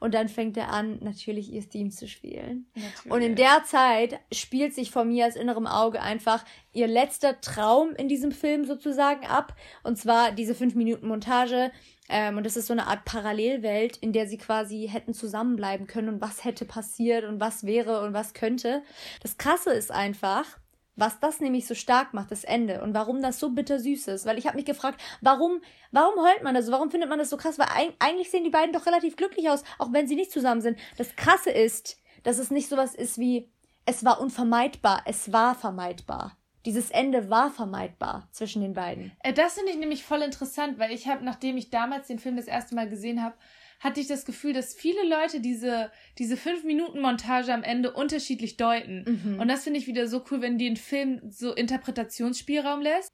Und dann fängt er an, natürlich ihr Theme zu spielen. Natürlich. Und in der Zeit spielt sich vor mir als innerem Auge einfach ihr letzter Traum in diesem Film sozusagen ab. Und zwar diese 5 Minuten Montage. Ähm, und das ist so eine Art Parallelwelt, in der sie quasi hätten zusammenbleiben können und was hätte passiert und was wäre und was könnte. Das Krasse ist einfach, was das nämlich so stark macht, das Ende und warum das so bittersüß ist. Weil ich habe mich gefragt, warum, warum heult man das? Warum findet man das so krass? Weil eigentlich sehen die beiden doch relativ glücklich aus, auch wenn sie nicht zusammen sind. Das Krasse ist, dass es nicht sowas ist wie, es war unvermeidbar, es war vermeidbar. Dieses Ende war vermeidbar zwischen den beiden. Äh, das finde ich nämlich voll interessant, weil ich habe, nachdem ich damals den Film das erste Mal gesehen habe, hatte ich das Gefühl, dass viele Leute diese, diese 5-Minuten-Montage am Ende unterschiedlich deuten. Mhm. Und das finde ich wieder so cool, wenn die einen Film so Interpretationsspielraum lässt.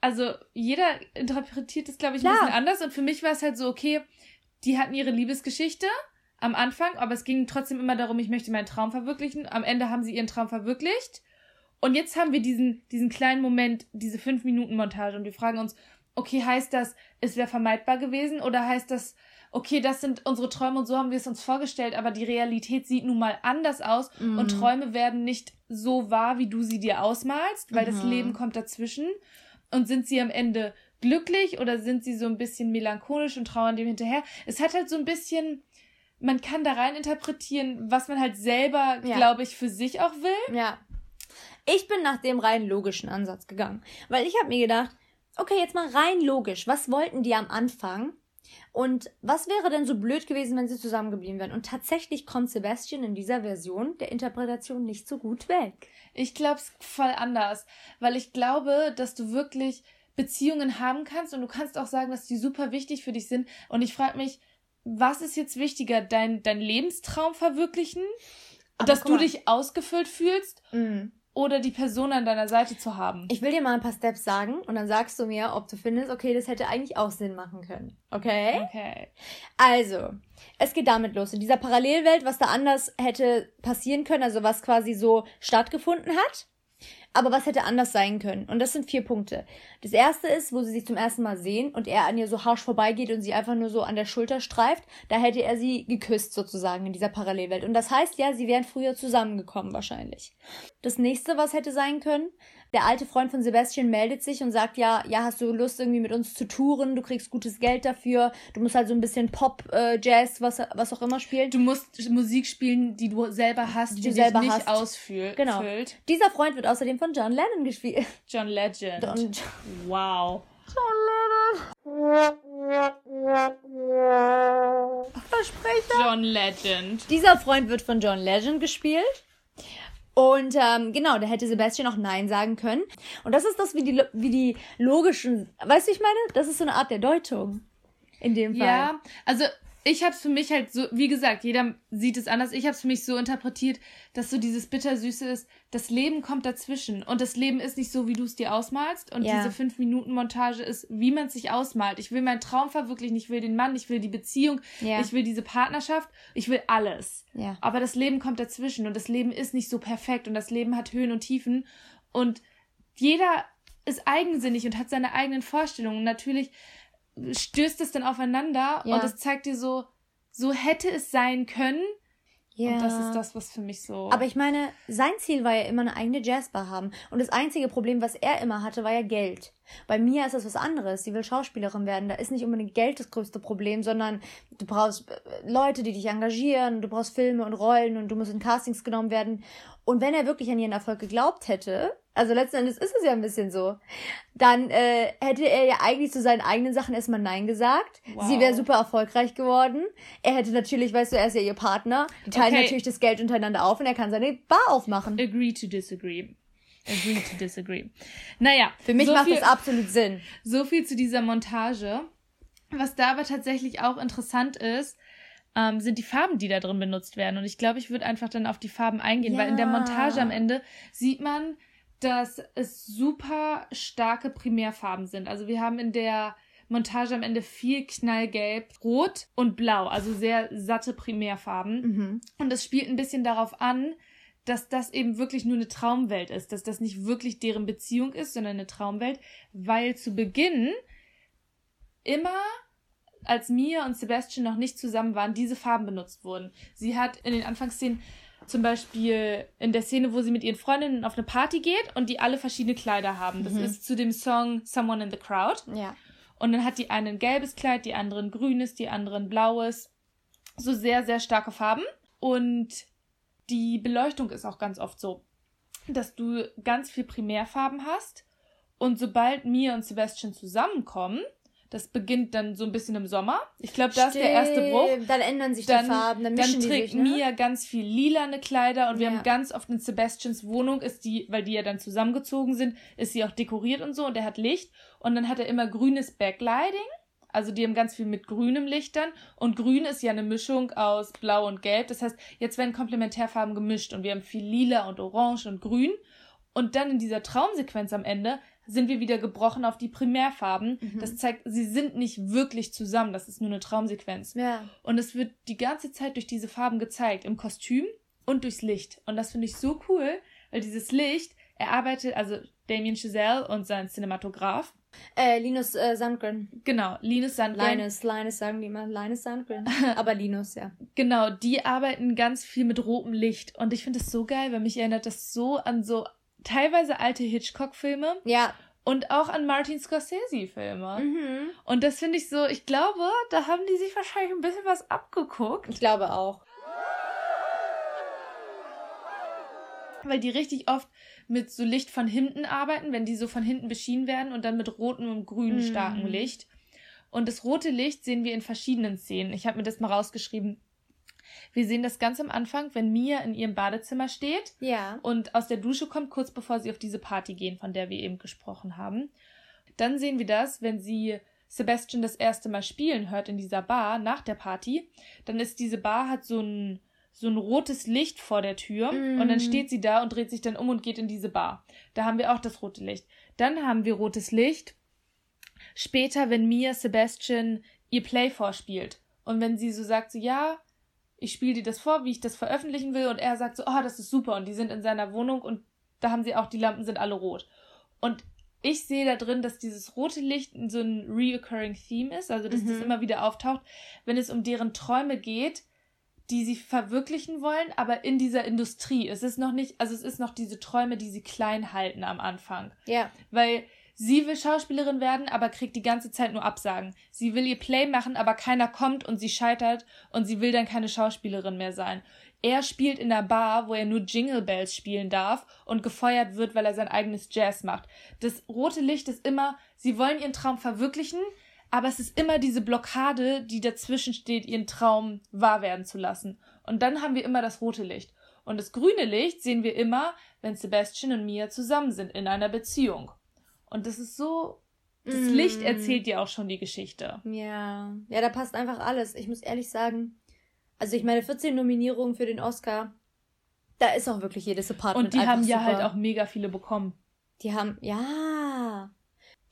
Also jeder interpretiert es, glaube ich, ein ja. bisschen anders. Und für mich war es halt so, okay, die hatten ihre Liebesgeschichte am Anfang, aber es ging trotzdem immer darum, ich möchte meinen Traum verwirklichen. Am Ende haben sie ihren Traum verwirklicht. Und jetzt haben wir diesen, diesen kleinen Moment, diese 5-Minuten-Montage und wir fragen uns, okay, heißt das, es wäre vermeidbar gewesen oder heißt das, okay, das sind unsere Träume und so haben wir es uns vorgestellt, aber die Realität sieht nun mal anders aus mhm. und Träume werden nicht so wahr, wie du sie dir ausmalst, weil mhm. das Leben kommt dazwischen. Und sind sie am Ende glücklich oder sind sie so ein bisschen melancholisch und trauern dem hinterher? Es hat halt so ein bisschen, man kann da rein interpretieren, was man halt selber, ja. glaube ich, für sich auch will. Ja. Ich bin nach dem rein logischen Ansatz gegangen, weil ich habe mir gedacht, okay, jetzt mal rein logisch, was wollten die am Anfang? Und was wäre denn so blöd gewesen, wenn sie zusammengeblieben wären? Und tatsächlich kommt Sebastian in dieser Version der Interpretation nicht so gut weg. Ich glaube es voll anders, weil ich glaube, dass du wirklich Beziehungen haben kannst und du kannst auch sagen, dass die super wichtig für dich sind. Und ich frage mich, was ist jetzt wichtiger, dein, dein Lebenstraum verwirklichen? Aber dass du dich ausgefüllt fühlst? Mhm oder die Person an deiner Seite zu haben. Ich will dir mal ein paar Steps sagen und dann sagst du mir, ob du findest, okay, das hätte eigentlich auch Sinn machen können. Okay? Okay. Also, es geht damit los. In dieser Parallelwelt, was da anders hätte passieren können, also was quasi so stattgefunden hat, aber was hätte anders sein können? Und das sind vier Punkte. Das erste ist, wo sie sich zum ersten Mal sehen und er an ihr so harsch vorbeigeht und sie einfach nur so an der Schulter streift. Da hätte er sie geküsst sozusagen in dieser Parallelwelt. Und das heißt ja, sie wären früher zusammengekommen wahrscheinlich. Das nächste, was hätte sein können, der alte Freund von Sebastian meldet sich und sagt ja, ja, hast du Lust irgendwie mit uns zu touren? Du kriegst gutes Geld dafür. Du musst halt so ein bisschen Pop, äh, Jazz, was, was auch immer spielen. Du musst Musik spielen, die du selber hast, die, die du selber nicht hast. ausfühlt. Genau. Dieser Freund wird außerdem von John Lennon gespielt. John Legend. John, wow. John Lennon. Versprecher. John Legend. Dieser Freund wird von John Legend gespielt. Und ähm, genau, da hätte Sebastian auch Nein sagen können. Und das ist das, wie die, wie die logischen, weißt du, ich meine, das ist so eine Art der Deutung. In dem Fall. Ja, also ich habe es für mich halt so, wie gesagt, jeder sieht es anders. Ich habe es für mich so interpretiert, dass so dieses Bittersüße ist, das Leben kommt dazwischen. Und das Leben ist nicht so, wie du es dir ausmalst. Und ja. diese fünf Minuten Montage ist, wie man es sich ausmalt. Ich will meinen Traum verwirklichen, ich will den Mann, ich will die Beziehung, ja. ich will diese Partnerschaft, ich will alles. Ja. Aber das Leben kommt dazwischen und das Leben ist nicht so perfekt und das Leben hat Höhen und Tiefen. Und jeder ist eigensinnig und hat seine eigenen Vorstellungen. Und natürlich stößt es dann aufeinander ja. und es zeigt dir so, so hätte es sein können. Ja. Und das ist das, was für mich so. Aber ich meine, sein Ziel war ja immer eine eigene Jazzbar haben. Und das einzige Problem, was er immer hatte, war ja Geld. Bei Mia ist das was anderes. Sie will Schauspielerin werden. Da ist nicht unbedingt Geld das größte Problem, sondern du brauchst äh, Leute, die dich engagieren, du brauchst Filme und Rollen und du musst in Castings genommen werden. Und wenn er wirklich an ihren Erfolg geglaubt hätte, also letzten Endes ist es ja ein bisschen so, dann äh, hätte er ja eigentlich zu seinen eigenen Sachen erstmal Nein gesagt. Wow. Sie wäre super erfolgreich geworden. Er hätte natürlich, weißt du, er ist ja ihr Partner. Die teilen okay. natürlich das Geld untereinander auf und er kann seine Bar aufmachen. Agree to disagree. Agree to disagree. Naja. Für mich so macht viel, das absolut Sinn. So viel zu dieser Montage. Was da aber tatsächlich auch interessant ist, ähm, sind die Farben, die da drin benutzt werden. Und ich glaube, ich würde einfach dann auf die Farben eingehen, ja. weil in der Montage am Ende sieht man, dass es super starke Primärfarben sind. Also wir haben in der Montage am Ende viel Knallgelb, Rot und Blau, also sehr satte Primärfarben. Mhm. Und es spielt ein bisschen darauf an, dass das eben wirklich nur eine Traumwelt ist, dass das nicht wirklich deren Beziehung ist, sondern eine Traumwelt, weil zu Beginn immer als Mia und Sebastian noch nicht zusammen waren, diese Farben benutzt wurden. Sie hat in den Anfangsszenen zum Beispiel in der Szene, wo sie mit ihren Freundinnen auf eine Party geht und die alle verschiedene Kleider haben. Das mhm. ist zu dem Song Someone in the Crowd. Ja. Und dann hat die eine ein gelbes Kleid, die andere ein grünes, die andere ein blaues. So sehr, sehr starke Farben. Und die Beleuchtung ist auch ganz oft so, dass du ganz viel Primärfarben hast. Und sobald Mia und Sebastian zusammenkommen, das beginnt dann so ein bisschen im Sommer. Ich glaube, das ist der erste Bruch. Dann ändern sich dann, die Farben, dann mischen dann trägt die sich, ne? Mia ganz viel lilane Kleider und wir ja. haben ganz oft in Sebastians Wohnung ist die, weil die ja dann zusammengezogen sind, ist sie auch dekoriert und so und er hat Licht und dann hat er immer grünes Backlighting. Also die haben ganz viel mit grünem Lichtern und grün ist ja eine Mischung aus blau und gelb. Das heißt, jetzt werden Komplementärfarben gemischt und wir haben viel lila und orange und grün. Und dann in dieser Traumsequenz am Ende sind wir wieder gebrochen auf die Primärfarben. Mhm. Das zeigt, sie sind nicht wirklich zusammen. Das ist nur eine Traumsequenz. Ja. Und es wird die ganze Zeit durch diese Farben gezeigt, im Kostüm und durchs Licht. Und das finde ich so cool, weil dieses Licht, er arbeitet, also Damien Chazelle und sein Cinematograph. Äh, Linus äh, Sandgren. Genau, Linus Sandgren. Linus, Linus sagen die immer, Linus Sandgren. Aber Linus, ja. Genau, die arbeiten ganz viel mit rotem Licht. Und ich finde das so geil, weil mich erinnert das so an so teilweise alte Hitchcock-Filme. Ja. Und auch an Martin Scorsese-Filme. Mhm. Und das finde ich so, ich glaube, da haben die sich wahrscheinlich ein bisschen was abgeguckt. Ich glaube auch. Weil die richtig oft mit so Licht von hinten arbeiten, wenn die so von hinten beschienen werden und dann mit rotem und grünem mhm. starkem Licht. Und das rote Licht sehen wir in verschiedenen Szenen. Ich habe mir das mal rausgeschrieben. Wir sehen das ganz am Anfang, wenn Mia in ihrem Badezimmer steht ja. und aus der Dusche kommt, kurz bevor sie auf diese Party gehen, von der wir eben gesprochen haben. Dann sehen wir das, wenn sie Sebastian das erste Mal spielen hört in dieser Bar nach der Party. Dann ist diese Bar hat so ein so ein rotes Licht vor der Tür mm. und dann mm. steht sie da und dreht sich dann um und geht in diese Bar. Da haben wir auch das rote Licht. Dann haben wir rotes Licht später, wenn Mia Sebastian ihr Play vorspielt und wenn sie so sagt so ja, ich spiele dir das vor, wie ich das veröffentlichen will und er sagt so, oh, das ist super und die sind in seiner Wohnung und da haben sie auch, die Lampen sind alle rot. Und ich sehe da drin, dass dieses rote Licht so ein reoccurring Theme ist, also dass mhm. das immer wieder auftaucht, wenn es um deren Träume geht, die sie verwirklichen wollen, aber in dieser Industrie. Es ist noch nicht, also es ist noch diese Träume, die sie klein halten am Anfang. Ja. Weil Sie will Schauspielerin werden, aber kriegt die ganze Zeit nur Absagen. Sie will ihr Play machen, aber keiner kommt und sie scheitert und sie will dann keine Schauspielerin mehr sein. Er spielt in der Bar, wo er nur Jingle Bells spielen darf und gefeuert wird, weil er sein eigenes Jazz macht. Das rote Licht ist immer, sie wollen ihren Traum verwirklichen, aber es ist immer diese Blockade, die dazwischen steht, ihren Traum wahr werden zu lassen. Und dann haben wir immer das rote Licht. Und das grüne Licht sehen wir immer, wenn Sebastian und Mia zusammen sind in einer Beziehung. Und das ist so. Das mm. Licht erzählt dir auch schon die Geschichte. Ja. Ja, da passt einfach alles. Ich muss ehrlich sagen, also ich meine, 14 Nominierungen für den Oscar, da ist auch wirklich jedes Apartment. Und die haben ja halt auch mega viele bekommen. Die haben, ja.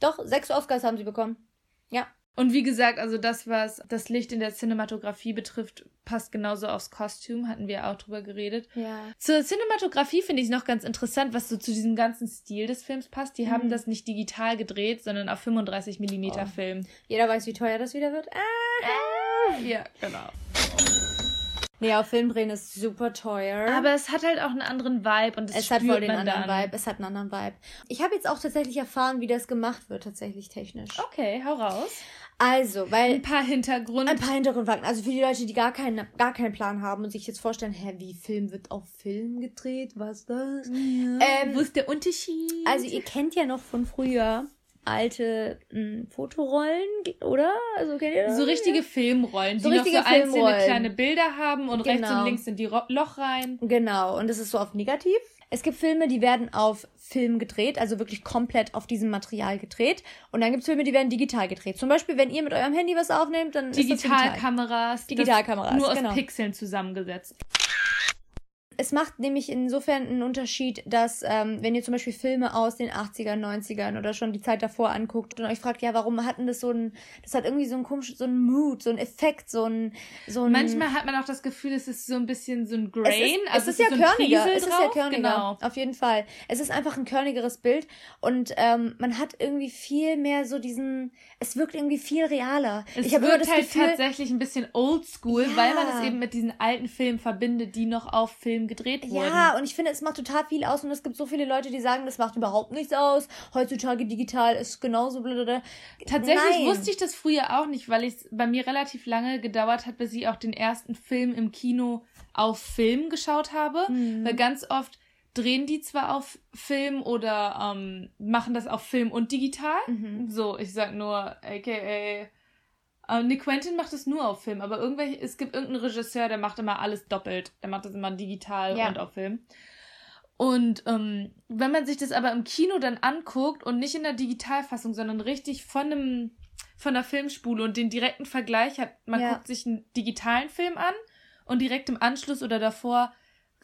Doch, sechs Oscars haben sie bekommen. Ja. Und wie gesagt, also das, was das Licht in der Cinematografie betrifft, passt genauso aufs Kostüm, hatten wir auch drüber geredet. Ja. Zur Cinematografie finde ich noch ganz interessant, was so zu diesem ganzen Stil des Films passt. Die mhm. haben das nicht digital gedreht, sondern auf 35 mm oh. Film. Jeder weiß, wie teuer das wieder wird. Ah. Ja, genau. Nee, auf Film drehen ist super teuer. Aber es hat halt auch einen anderen Vibe und es, es hat voll den anderen dann. Vibe. Es hat einen anderen Vibe. Ich habe jetzt auch tatsächlich erfahren, wie das gemacht wird, tatsächlich technisch. Okay, hau raus. Also, weil. Ein paar Hintergründe. Ein paar Hintergrundfakten. Also für die Leute, die gar keinen, gar keinen Plan haben und sich jetzt vorstellen, hä, wie Film wird auf Film gedreht? Was das? Ja, ähm, wo ist der Unterschied? Also ihr kennt ja noch von früher alte mh, hm, Fotorollen, oder? Also kennt ihr das? So richtige Filmrollen, so die richtige noch so einzelne kleine Bilder haben und genau. rechts und genau. links sind die Loch rein. Genau, und das ist so auf negativ. Es gibt Filme, die werden auf Film gedreht, also wirklich komplett auf diesem Material gedreht. Und dann gibt es Filme, die werden digital gedreht. Zum Beispiel, wenn ihr mit eurem Handy was aufnehmt, dann Digitalkameras. Digitalkameras. Nur aus genau. Pixeln zusammengesetzt. Es macht nämlich insofern einen Unterschied, dass ähm, wenn ihr zum Beispiel Filme aus den 80ern, 90ern oder schon die Zeit davor anguckt und euch fragt, ja, warum hatten das so ein, das hat irgendwie so ein komisch, so ein Mood, so ein Effekt, so ein, so ein. Manchmal hat man auch das Gefühl, es ist so ein bisschen so ein Grain. Es ist, also es ist ja so körniger. Es ist ja körniger. Genau. Auf jeden Fall. Es ist einfach ein körnigeres Bild und ähm, man hat irgendwie viel mehr so diesen, es wirkt irgendwie viel realer. Es ich wirkt das halt Gefühl, tatsächlich ein bisschen oldschool, ja. weil man es eben mit diesen alten Filmen verbindet, die noch auf Film gedreht wurden. Ja, und ich finde, es macht total viel aus und es gibt so viele Leute, die sagen, das macht überhaupt nichts aus. Heutzutage digital ist genauso blöd. Tatsächlich Nein. wusste ich das früher auch nicht, weil es bei mir relativ lange gedauert hat, bis ich auch den ersten Film im Kino auf Film geschaut habe. Mhm. Weil ganz oft drehen die zwar auf Film oder ähm, machen das auf Film und digital. Mhm. So, ich sag nur, aka Uh, Nick Quentin macht es nur auf Film, aber irgendwelche, es gibt irgendeinen Regisseur, der macht immer alles doppelt. Der macht das immer digital ja. und auf Film. Und ähm, wenn man sich das aber im Kino dann anguckt und nicht in der Digitalfassung, sondern richtig von einem von der Filmspule und den direkten Vergleich hat, man ja. guckt sich einen digitalen Film an und direkt im Anschluss oder davor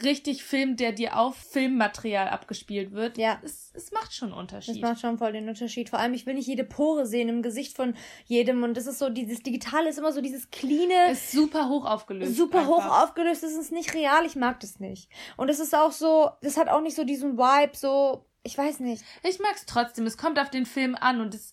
richtig Film, der dir auf Filmmaterial abgespielt wird. Ja. Es, es macht schon einen Unterschied. Es macht schon voll den Unterschied. Vor allem, ich will nicht jede Pore sehen im Gesicht von jedem. Und das ist so, dieses Digitale ist immer so dieses cleane. Ist super hoch aufgelöst. Super einfach. hoch aufgelöst. Das ist nicht real. Ich mag das nicht. Und es ist auch so, das hat auch nicht so diesen Vibe, so, ich weiß nicht. Ich mag es trotzdem. Es kommt auf den Film an und es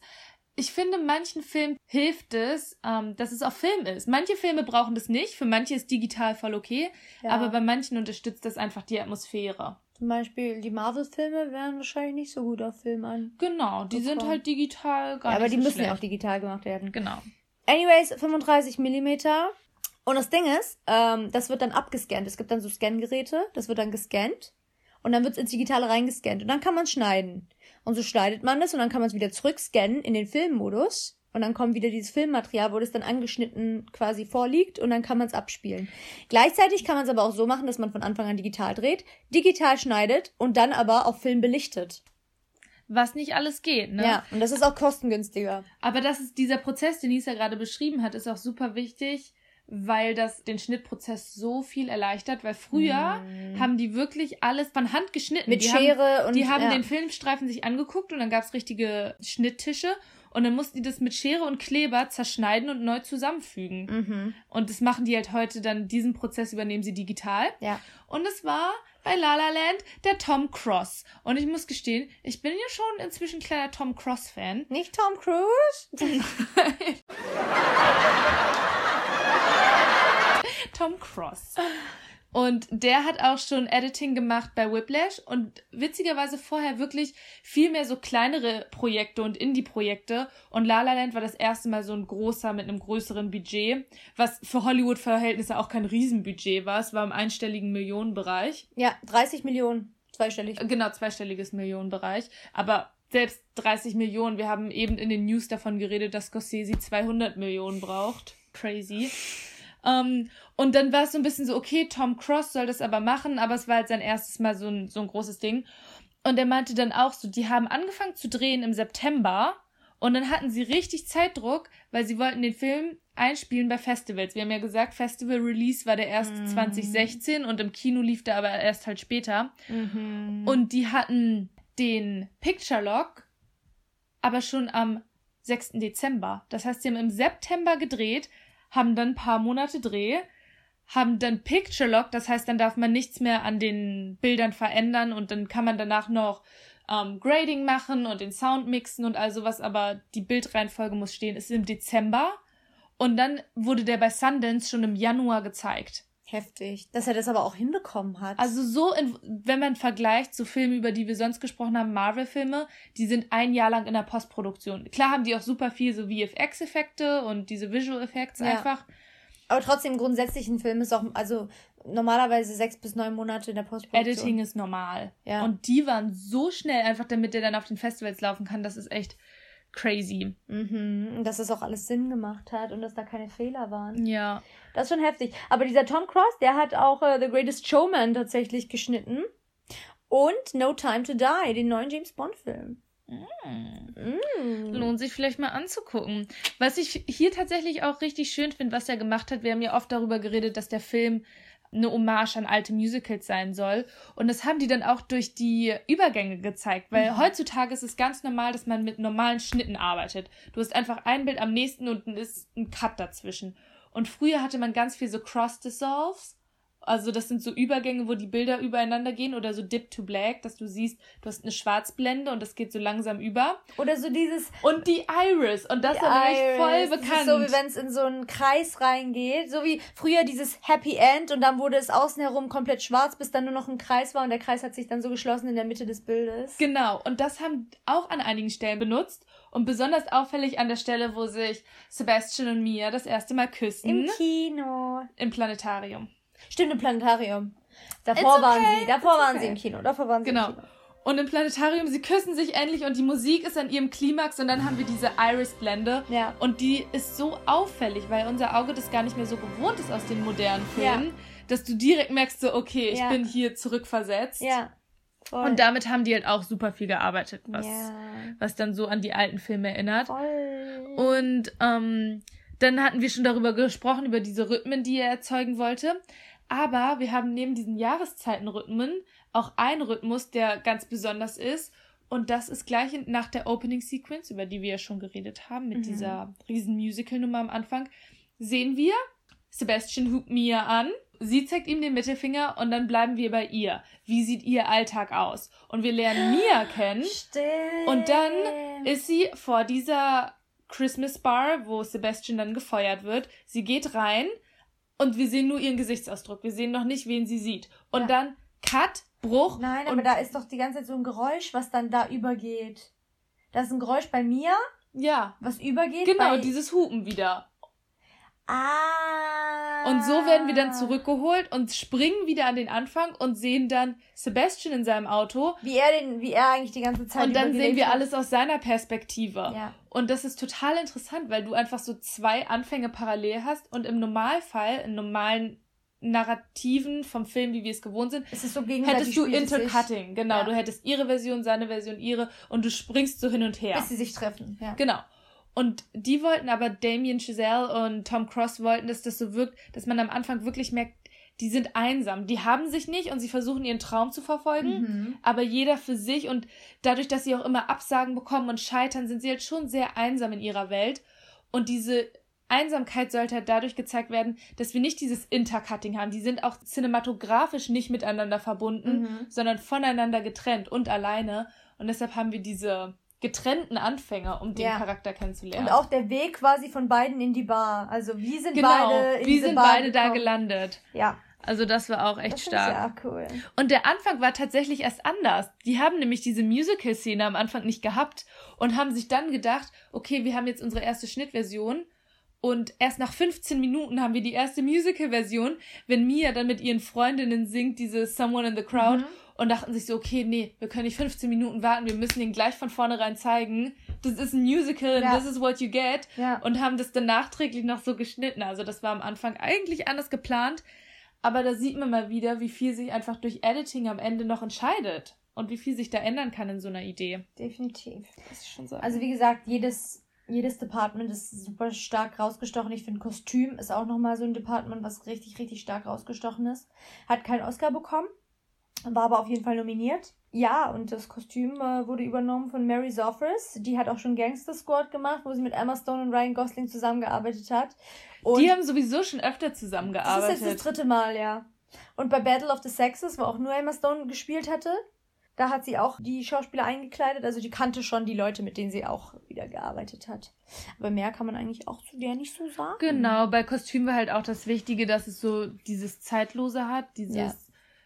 ich finde, manchen Filmen hilft es, ähm, dass es auf Film ist. Manche Filme brauchen das nicht, für manche ist digital voll okay, ja. aber bei manchen unterstützt das einfach die Atmosphäre. Zum Beispiel die Marvel-Filme wären wahrscheinlich nicht so gut auf Film an. Genau, die sind halt digital gar ja, aber die so müssen schlecht. ja auch digital gemacht werden. Genau. Anyways, 35 Millimeter. Und das Ding ist, ähm, das wird dann abgescannt. Es gibt dann so Scangeräte, das wird dann gescannt und dann wird es ins Digitale reingescannt und dann kann man schneiden. Und so schneidet man das und dann kann man es wieder zurückscannen in den Filmmodus. Und dann kommt wieder dieses Filmmaterial, wo das dann angeschnitten quasi vorliegt und dann kann man es abspielen. Gleichzeitig kann man es aber auch so machen, dass man von Anfang an digital dreht, digital schneidet und dann aber auf Film belichtet. Was nicht alles geht, ne? Ja, und das ist auch kostengünstiger. Aber das ist dieser Prozess, den Lisa gerade beschrieben hat, ist auch super wichtig, weil das den Schnittprozess so viel erleichtert, weil früher mm. haben die wirklich alles von Hand geschnitten. Mit die Schere haben, und Die haben ja. den Filmstreifen sich angeguckt und dann gab's richtige Schnitttische und dann mussten die das mit Schere und Kleber zerschneiden und neu zusammenfügen. Mhm. Und das machen die halt heute dann, diesen Prozess übernehmen sie digital. Ja. Und es war bei La La Land der Tom Cross. Und ich muss gestehen, ich bin ja schon inzwischen kleiner Tom Cross-Fan. Nicht Tom Cruise? Tom Cross. Und der hat auch schon Editing gemacht bei Whiplash und witzigerweise vorher wirklich viel mehr so kleinere Projekte und Indie-Projekte. Und La La Land war das erste Mal so ein großer mit einem größeren Budget, was für Hollywood-Verhältnisse auch kein Riesenbudget war. Es war im einstelligen Millionenbereich. Ja, 30 Millionen, zweistellig. Genau, zweistelliges Millionenbereich. Aber selbst 30 Millionen, wir haben eben in den News davon geredet, dass Scorsese 200 Millionen braucht. Crazy. Ähm, und dann war es so ein bisschen so, okay, Tom Cross soll das aber machen, aber es war halt sein erstes Mal so ein, so ein großes Ding. Und er meinte dann auch so, die haben angefangen zu drehen im September und dann hatten sie richtig Zeitdruck, weil sie wollten den Film einspielen bei Festivals. Wir haben ja gesagt, Festival Release war der erste mhm. 2016 und im Kino lief der aber erst halt später. Mhm. Und die hatten den Picture Lock aber schon am 6. Dezember. Das heißt, sie haben im September gedreht, haben dann ein paar Monate Dreh, haben dann Picture Lock, das heißt, dann darf man nichts mehr an den Bildern verändern und dann kann man danach noch ähm, Grading machen und den Sound mixen und all sowas, aber die Bildreihenfolge muss stehen, ist im Dezember und dann wurde der bei Sundance schon im Januar gezeigt. Heftig. Dass er das aber auch hinbekommen hat. Also so, in, wenn man vergleicht zu Filmen, über die wir sonst gesprochen haben, Marvel-Filme, die sind ein Jahr lang in der Postproduktion. Klar haben die auch super viel so VFX-Effekte und diese Visual Effects ja. einfach. Aber trotzdem grundsätzlich ein Film ist auch, also normalerweise sechs bis neun Monate in der Postproduktion. Editing ist normal. Ja. Und die waren so schnell, einfach damit der dann auf den Festivals laufen kann, das ist echt crazy. Mhm. Dass es auch alles Sinn gemacht hat und dass da keine Fehler waren. Ja. Das ist schon heftig. Aber dieser Tom Cross, der hat auch äh, The Greatest Showman tatsächlich geschnitten. Und No Time to Die, den neuen James Bond-Film. Mm. Lohnt sich vielleicht mal anzugucken. Was ich hier tatsächlich auch richtig schön finde, was er gemacht hat, wir haben ja oft darüber geredet, dass der Film eine Hommage an alte Musicals sein soll. Und das haben die dann auch durch die Übergänge gezeigt, weil mhm. heutzutage ist es ganz normal, dass man mit normalen Schnitten arbeitet. Du hast einfach ein Bild am nächsten und dann ist ein Cut dazwischen. Und früher hatte man ganz viel so Cross-Dissolves also das sind so Übergänge, wo die Bilder übereinander gehen oder so Dip to Black, dass du siehst, du hast eine Schwarzblende und das geht so langsam über. Oder so dieses und die Iris und das ist nämlich voll bekannt. Das ist so wie wenn es in so einen Kreis reingeht, so wie früher dieses Happy End und dann wurde es außen herum komplett schwarz, bis dann nur noch ein Kreis war und der Kreis hat sich dann so geschlossen in der Mitte des Bildes. Genau und das haben auch an einigen Stellen benutzt und besonders auffällig an der Stelle, wo sich Sebastian und Mia das erste Mal küssen. Im Kino. Im Planetarium. Stimmt, im Planetarium. Davor okay, waren sie, davor waren sie im Kino, davor waren sie genau. im Kino. Und im Planetarium, sie küssen sich endlich und die Musik ist an ihrem Klimax und dann haben wir diese Iris-Blende. Ja. Und die ist so auffällig, weil unser Auge das gar nicht mehr so gewohnt ist aus den modernen Filmen, ja. dass du direkt merkst, so, okay, ich ja. bin hier zurückversetzt. Ja. Voll. Und damit haben die halt auch super viel gearbeitet, was, ja. was dann so an die alten Filme erinnert. Voll. Und ähm, dann hatten wir schon darüber gesprochen, über diese Rhythmen, die er erzeugen wollte. Aber wir haben neben diesen Jahreszeitenrhythmen auch einen Rhythmus, der ganz besonders ist. Und das ist gleich nach der Opening Sequence, über die wir ja schon geredet haben, mit mhm. dieser riesen Musical-Nummer am Anfang, sehen wir, Sebastian hupt Mia an, sie zeigt ihm den Mittelfinger und dann bleiben wir bei ihr. Wie sieht ihr Alltag aus? Und wir lernen Mia kennen. Stimmt. Und dann ist sie vor dieser Christmas Bar, wo Sebastian dann gefeuert wird. Sie geht rein, und wir sehen nur ihren Gesichtsausdruck. Wir sehen noch nicht, wen sie sieht. Und ja. dann Cut, Bruch. Nein, aber da ist doch die ganze Zeit so ein Geräusch, was dann da übergeht. Da ist ein Geräusch bei mir. Ja. Was übergeht. Genau, dieses Hupen wieder. Ah. Und so werden wir dann zurückgeholt und springen wieder an den Anfang und sehen dann Sebastian in seinem Auto. Wie er den, wie er eigentlich die ganze Zeit. Und dann sehen wir hat. alles aus seiner Perspektive. Ja. Und das ist total interessant, weil du einfach so zwei Anfänge parallel hast und im Normalfall, in normalen Narrativen vom Film, wie wir es gewohnt sind, es so hättest du Intercutting. Genau, ja. du hättest ihre Version, seine Version, ihre und du springst so hin und her. Bis sie sich treffen. Ja. Genau. Und die wollten aber, Damien Chazelle und Tom Cross wollten, dass das so wirkt, dass man am Anfang wirklich merkt, die sind einsam. Die haben sich nicht und sie versuchen ihren Traum zu verfolgen, mhm. aber jeder für sich und dadurch, dass sie auch immer Absagen bekommen und scheitern, sind sie halt schon sehr einsam in ihrer Welt. Und diese Einsamkeit sollte halt dadurch gezeigt werden, dass wir nicht dieses Intercutting haben. Die sind auch cinematografisch nicht miteinander verbunden, mhm. sondern voneinander getrennt und alleine. Und deshalb haben wir diese getrennten Anfänger, um den ja. Charakter kennenzulernen. Und auch der Weg quasi von beiden in die Bar. Also wie sind genau, beide in wie sind Bar beide gekommen? da gelandet? Ja. Also das war auch echt das stark. Ja cool. Und der Anfang war tatsächlich erst anders. Die haben nämlich diese Musical-Szene am Anfang nicht gehabt und haben sich dann gedacht, okay, wir haben jetzt unsere erste Schnittversion und erst nach 15 Minuten haben wir die erste Musical-Version, wenn Mia dann mit ihren Freundinnen singt, diese Someone in the Crowd. Mhm und dachten sich so, okay, nee, wir können nicht 15 Minuten warten, wir müssen den gleich von vornherein zeigen. Das ist ein Musical ja. and this is what you get. Ja. Und haben das dann nachträglich noch so geschnitten. Also das war am Anfang eigentlich anders geplant. Aber da sieht man mal wieder, wie viel sich einfach durch Editing am Ende noch entscheidet. Und wie viel sich da ändern kann in so einer Idee. Definitiv. Das ist schon so. Also wie gesagt, jedes, jedes Department ist super stark rausgestochen. Ich finde, Kostüm ist auch nochmal so ein Department, was richtig, richtig stark rausgestochen ist. Hat keinen Oscar bekommen war aber auf jeden Fall nominiert. Ja, und das Kostüm äh, wurde übernommen von Mary Zophris. Die hat auch schon Gangster Squad gemacht, wo sie mit Emma Stone und Ryan Gosling zusammengearbeitet hat. Und die haben sowieso schon öfter zusammengearbeitet. Das ist jetzt das dritte Mal, ja. Und bei Battle of the Sexes, wo auch nur Emma Stone gespielt hatte, da hat sie auch die Schauspieler eingekleidet. Also die kannte schon die Leute, mit denen sie auch wieder gearbeitet hat. Aber mehr kann man eigentlich auch zu der nicht so sagen. Genau, bei Kostüm war halt auch das Wichtige, dass es so dieses Zeitlose hat, dieses ja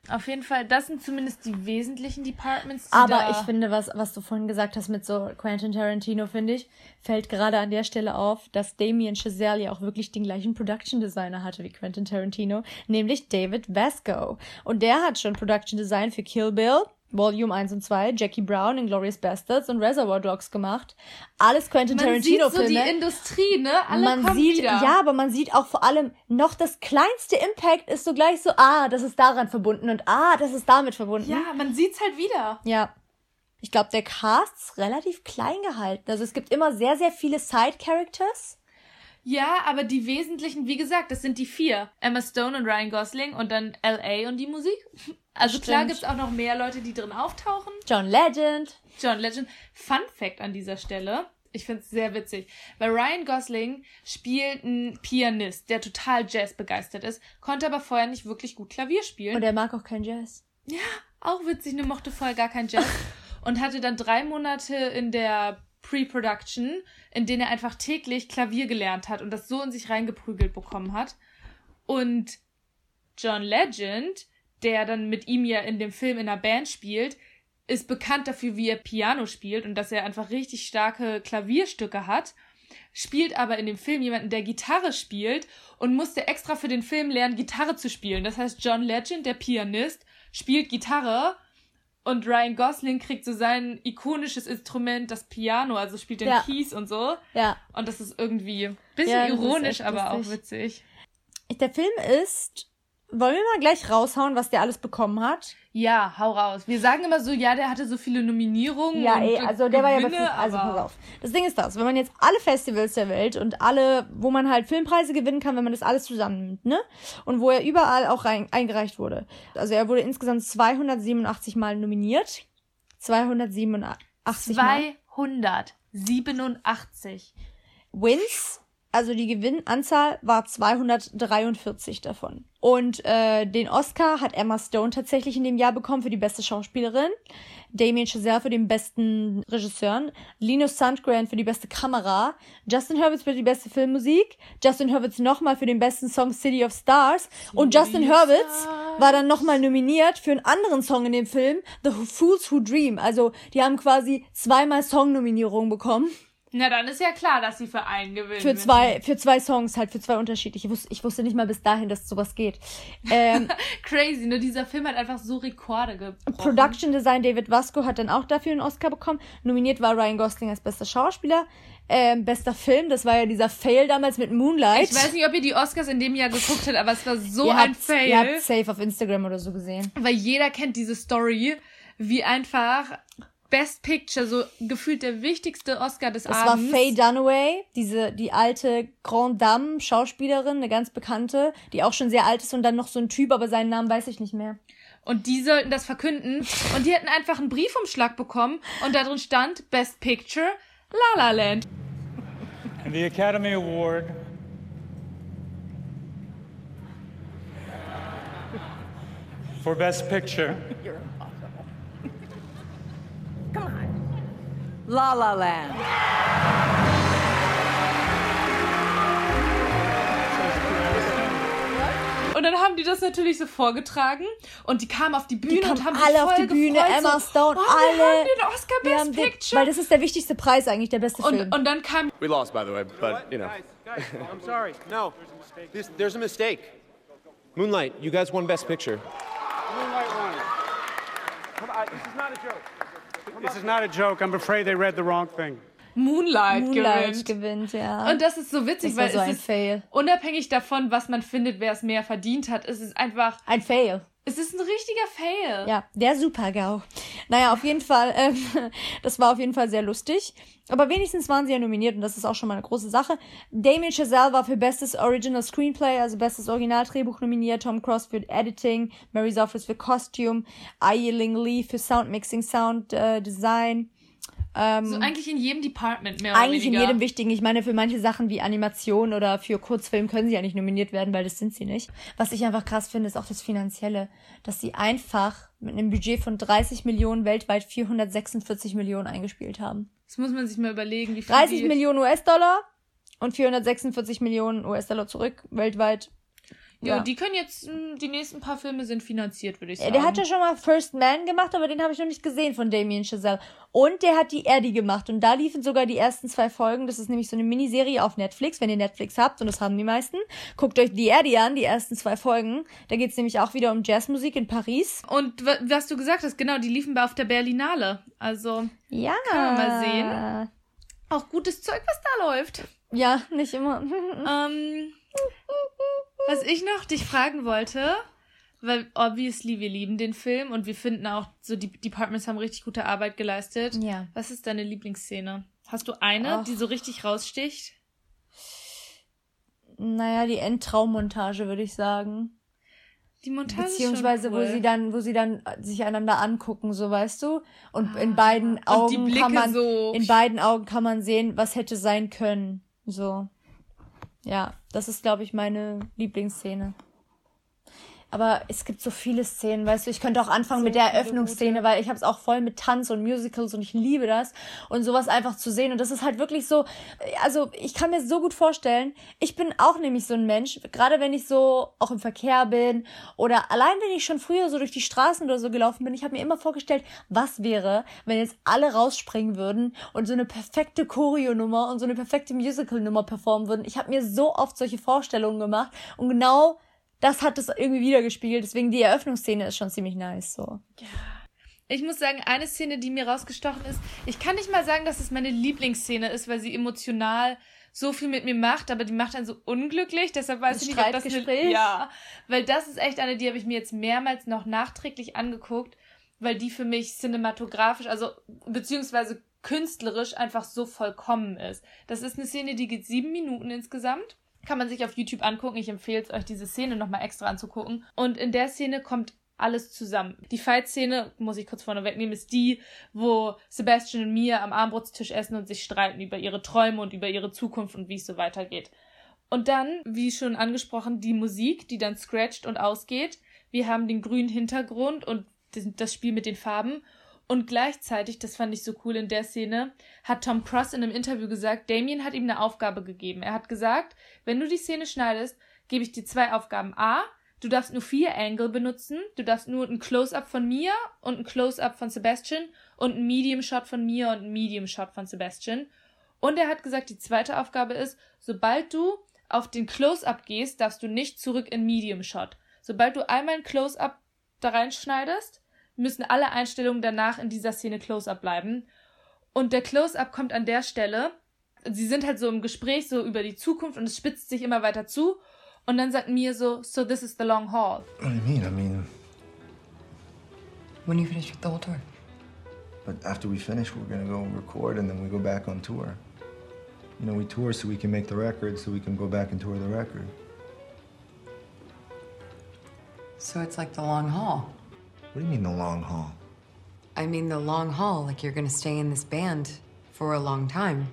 auf jeden Fall, das sind zumindest die wesentlichen Departments. Aber ich finde, was, was du vorhin gesagt hast mit so Quentin Tarantino, finde ich, fällt gerade an der Stelle auf, dass Damien Chazelle ja auch wirklich den gleichen Production Designer hatte wie Quentin Tarantino, nämlich David Vasco. Und der hat schon Production Design für Kill Bill, Volume 1 und 2, Jackie Brown, Inglourious Bastards und Reservoir Dogs gemacht. Alles Quentin man Tarantino sieht so die Industrie, ne? Alle man kommen sieht, wieder. ja, aber man sieht auch vor allem noch das kleinste Impact ist so gleich so, ah, das ist daran verbunden und ah, das ist damit verbunden. Ja, man sieht's halt wieder. Ja. Ich glaube, der Cast ist relativ klein gehalten. Also es gibt immer sehr, sehr viele Side-Characters. Ja, aber die wesentlichen, wie gesagt, das sind die vier. Emma Stone und Ryan Gosling und dann L.A. und die Musik. Also klar Stimmt. gibt's auch noch mehr Leute, die drin auftauchen. John Legend. John Legend. Fun Fact an dieser Stelle. Ich find's sehr witzig. Weil Ryan Gosling spielt einen Pianist, der total Jazz begeistert ist, konnte aber vorher nicht wirklich gut Klavier spielen. Und er mag auch kein Jazz. Ja, auch witzig, ne, mochte vorher gar kein Jazz. und hatte dann drei Monate in der Pre-Production, in denen er einfach täglich Klavier gelernt hat und das so in sich reingeprügelt bekommen hat. Und John Legend, der dann mit ihm ja in dem Film in einer Band spielt, ist bekannt dafür, wie er Piano spielt und dass er einfach richtig starke Klavierstücke hat, spielt aber in dem Film jemanden, der Gitarre spielt und musste extra für den Film lernen, Gitarre zu spielen. Das heißt, John Legend, der Pianist, spielt Gitarre und Ryan Gosling kriegt so sein ikonisches Instrument, das Piano, also spielt den Ja. Keys und so. Ja. Und das ist irgendwie ein bisschen Ja, ironisch, aber auch witzig. Der Film ist. Wollen wir mal gleich raushauen, was der alles bekommen hat? Ja, hau raus. Wir sagen immer so, ja, der hatte so viele Nominierungen. Ja, ey, also der war ja bei Gewinne, also pass auf. Das Ding ist das, wenn man jetzt alle Festivals der Welt und alle, wo man halt Filmpreise gewinnen kann, wenn man das alles zusammennimmt, ne? Und wo er überall auch rein, eingereicht wurde. Also er wurde insgesamt 287 Mal nominiert. 287 Mal. 287. Wins, also die Gewinnanzahl war 243 davon. Und äh, den Oscar hat Emma Stone tatsächlich in dem Jahr bekommen für die beste Schauspielerin, Damien Chazelle für den besten Regisseur, Linus Sandgren für die beste Kamera, Justin Hurwitz für die beste Filmmusik, Justin Hurwitz nochmal für den besten Song City of Stars und Justin City Hurwitz Stars. war dann nochmal nominiert für einen anderen Song in dem Film, The Fools Who Dream. Also die haben quasi zweimal Songnominierungen bekommen. Na, dann ist ja klar, dass sie für einen gewinnen. Für zwei, für zwei Songs, halt für zwei unterschiedliche. Ich wusste, ich wusste nicht mal bis dahin, dass sowas geht. Ähm, Crazy, ne? Dieser Film hat einfach so Rekorde gebrochen. Production Design David Vasco hat dann auch dafür einen Oscar bekommen. Nominiert war Ryan Gosling als bester Schauspieler. Ähm, bester Film, das war ja dieser Fail damals mit Moonlight. Ich weiß nicht, ob ihr die Oscars in dem Jahr geguckt habt, aber es war so ihr ein Fail. Ihr habt safe auf Instagram oder so gesehen. weil jeder kennt diese Story, wie einfach Best Picture, so gefühlt der wichtigste Oscar des Das war Abends. Faye Dunaway, diese, die alte Grand Dame Schauspielerin, eine ganz bekannte, die auch schon sehr alt ist und dann noch so ein Typ, aber seinen Namen weiß ich nicht mehr. Und die sollten das verkünden. Und die hätten einfach einen Briefumschlag bekommen und da drin stand Best Picture La La Land. And the Academy Award for Best Picture La La Land. Und dann haben die das natürlich so vorgetragen und die kamen auf die Bühne kamen und haben alle sich auf voll die Bühne, gefreut, Emma so, Stone, oh, Wir alle. haben den Oscar Wir Best haben den, Picture. weil das ist der wichtigste Preis eigentlich, der beste Film. und, und dann kam We lost, by the way, but you know. Guys, I'm sorry. No, this, there's a mistake. Moonlight, you guys won Best Picture. Moonlight won. Come on, this is not a joke. This is not a joke. I'm afraid they read the wrong thing. Moonlight, Moonlight gewinnt. gewinnt, ja. Und das ist so witzig, weil so es ein ist Fail. unabhängig davon, was man findet, wer es mehr verdient hat, es ist einfach, ein Fail. Es ist ein richtiger Fail. Ja, der Super-GAU. Naja, auf jeden Fall, ähm, das war auf jeden Fall sehr lustig. Aber wenigstens waren sie ja nominiert und das ist auch schon mal eine große Sache. Damien Chazelle war für bestes Original Screenplay, also bestes Originaldrehbuch nominiert, Tom Cross für Editing, Mary Zophis für Costume, Ailing Lee für Soundmixing, Sound äh, Design. Ähm, So eigentlich in jedem Department mehr oder eigentlich in weniger. jedem wichtigen. Ich meine, für manche Sachen wie Animation oder für Kurzfilm können sie ja nicht nominiert werden, weil das sind sie nicht. Was ich einfach krass finde, ist auch das Finanzielle, dass sie einfach mit einem Budget von 30 Millionen weltweit 446 Millionen eingespielt haben. Das muss man sich mal überlegen, wie viel 30 die, Millionen US-Dollar und 446 Millionen US-Dollar zurück weltweit. Ja, Ja. die können jetzt, mh, die nächsten paar Filme sind finanziert, würde ich Ja, sagen. Der hat ja schon mal First Man gemacht, aber den habe ich noch nicht gesehen von Damien Chazelle. Und der hat die Eddie gemacht und da liefen sogar die ersten zwei Folgen. Das ist nämlich so eine Miniserie auf Netflix, wenn ihr Netflix habt und das haben die meisten. Guckt euch die Eddie an, die ersten zwei Folgen. Da geht's nämlich auch wieder um Jazzmusik in Paris. Und wa- was du gesagt hast, genau, die liefen auf der Berlinale. Also Ja. Kann man mal sehen. auch gutes Zeug, was da läuft. Ja, nicht immer. Ähm, was ich noch dich fragen wollte, weil obviously wir lieben den Film und wir finden auch, so die Departments haben richtig gute Arbeit geleistet. Ja. Was ist deine Lieblingsszene? Hast du eine, Ach. die so richtig raussticht? Naja, die Endtraummontage, würde ich sagen. Die Montage Beziehungsweise, ist schon cool. wo sie dann, wo sie dann sich einander angucken, so weißt du. Und in Ah, beiden und die Augen kann man, so- in beiden Augen kann man sehen, was hätte sein können. So. Ja, das ist, glaube ich, meine Lieblingsszene. Aber es gibt so viele Szenen, weißt du, ich könnte auch anfangen mit der Eröffnungsszene, weil ich habe es auch voll mit Tanz und Musicals und ich liebe das. Und sowas einfach zu sehen. Und das ist halt wirklich so, also ich kann mir so gut vorstellen, ich bin auch nämlich so ein Mensch, gerade wenn ich so auch im Verkehr bin oder allein wenn ich schon früher so durch die Straßen oder so gelaufen bin, ich habe mir immer vorgestellt, was wäre, wenn jetzt alle rausspringen würden und so eine perfekte Choreo-Nummer und so eine perfekte Musical-Nummer performen würden. Ich habe mir so oft solche Vorstellungen gemacht und genau das hat es irgendwie wiedergespiegelt. Deswegen die Eröffnungsszene ist schon ziemlich nice. So. Ich muss sagen, eine Szene, die mir rausgestochen ist, ich kann nicht mal sagen, dass es meine Lieblingsszene ist, weil sie emotional so viel mit mir macht, aber die macht einen so unglücklich, deshalb weiß Das ich nicht, ob das eine, ja, weil das ist echt eine, die habe ich mir jetzt mehrmals noch nachträglich angeguckt, weil die für mich cinematografisch, also beziehungsweise künstlerisch einfach so vollkommen ist. Das ist eine Szene, die geht sieben Minuten insgesamt. Kann man sich auf YouTube angucken. Ich empfehle es euch, diese Szene nochmal extra anzugucken. Und in der Szene kommt alles zusammen. Die Fight-Szene, muss ich kurz vorne wegnehmen, ist die, wo Sebastian und Mia am Armbrusttisch essen und sich streiten über ihre Träume und über ihre Zukunft und wie es so weitergeht. Und dann, wie schon angesprochen, die Musik, die dann scratcht und ausgeht. Wir haben den grünen Hintergrund und das Spiel mit den Farben. Und gleichzeitig, das fand ich so cool in der Szene, hat Tom Cross in einem Interview gesagt, Damien hat ihm eine Aufgabe gegeben. Er hat gesagt, wenn du die Szene schneidest, gebe ich dir zwei Aufgaben. A, du darfst nur vier Angle benutzen. Du darfst nur ein Close-Up von Mia und ein Close-Up von Sebastian und ein Medium-Shot von Mia und ein Medium-Shot von Sebastian. Und er hat gesagt, die zweite Aufgabe ist, sobald du auf den Close-Up gehst, darfst du nicht zurück in Medium-Shot. Sobald du einmal ein Close-Up da reinschneidest, müssen alle Einstellungen danach in dieser Szene Close-Up bleiben. Und der Close-Up kommt an der Stelle. Sie sind halt so im Gespräch so über die Zukunft und es spitzt sich immer weiter zu. Und dann sagt Mia so, so this is the long haul. What do you mean? I mean, When you finish with the whole tour? but after we finish, we're gonna go record and then we go back on tour. You know, we tour so we can make the record, so we can go back and tour the record. So it's like the long haul. What do you mean the long haul? I mean, the long haul, like you're gonna stay in this band for a long time.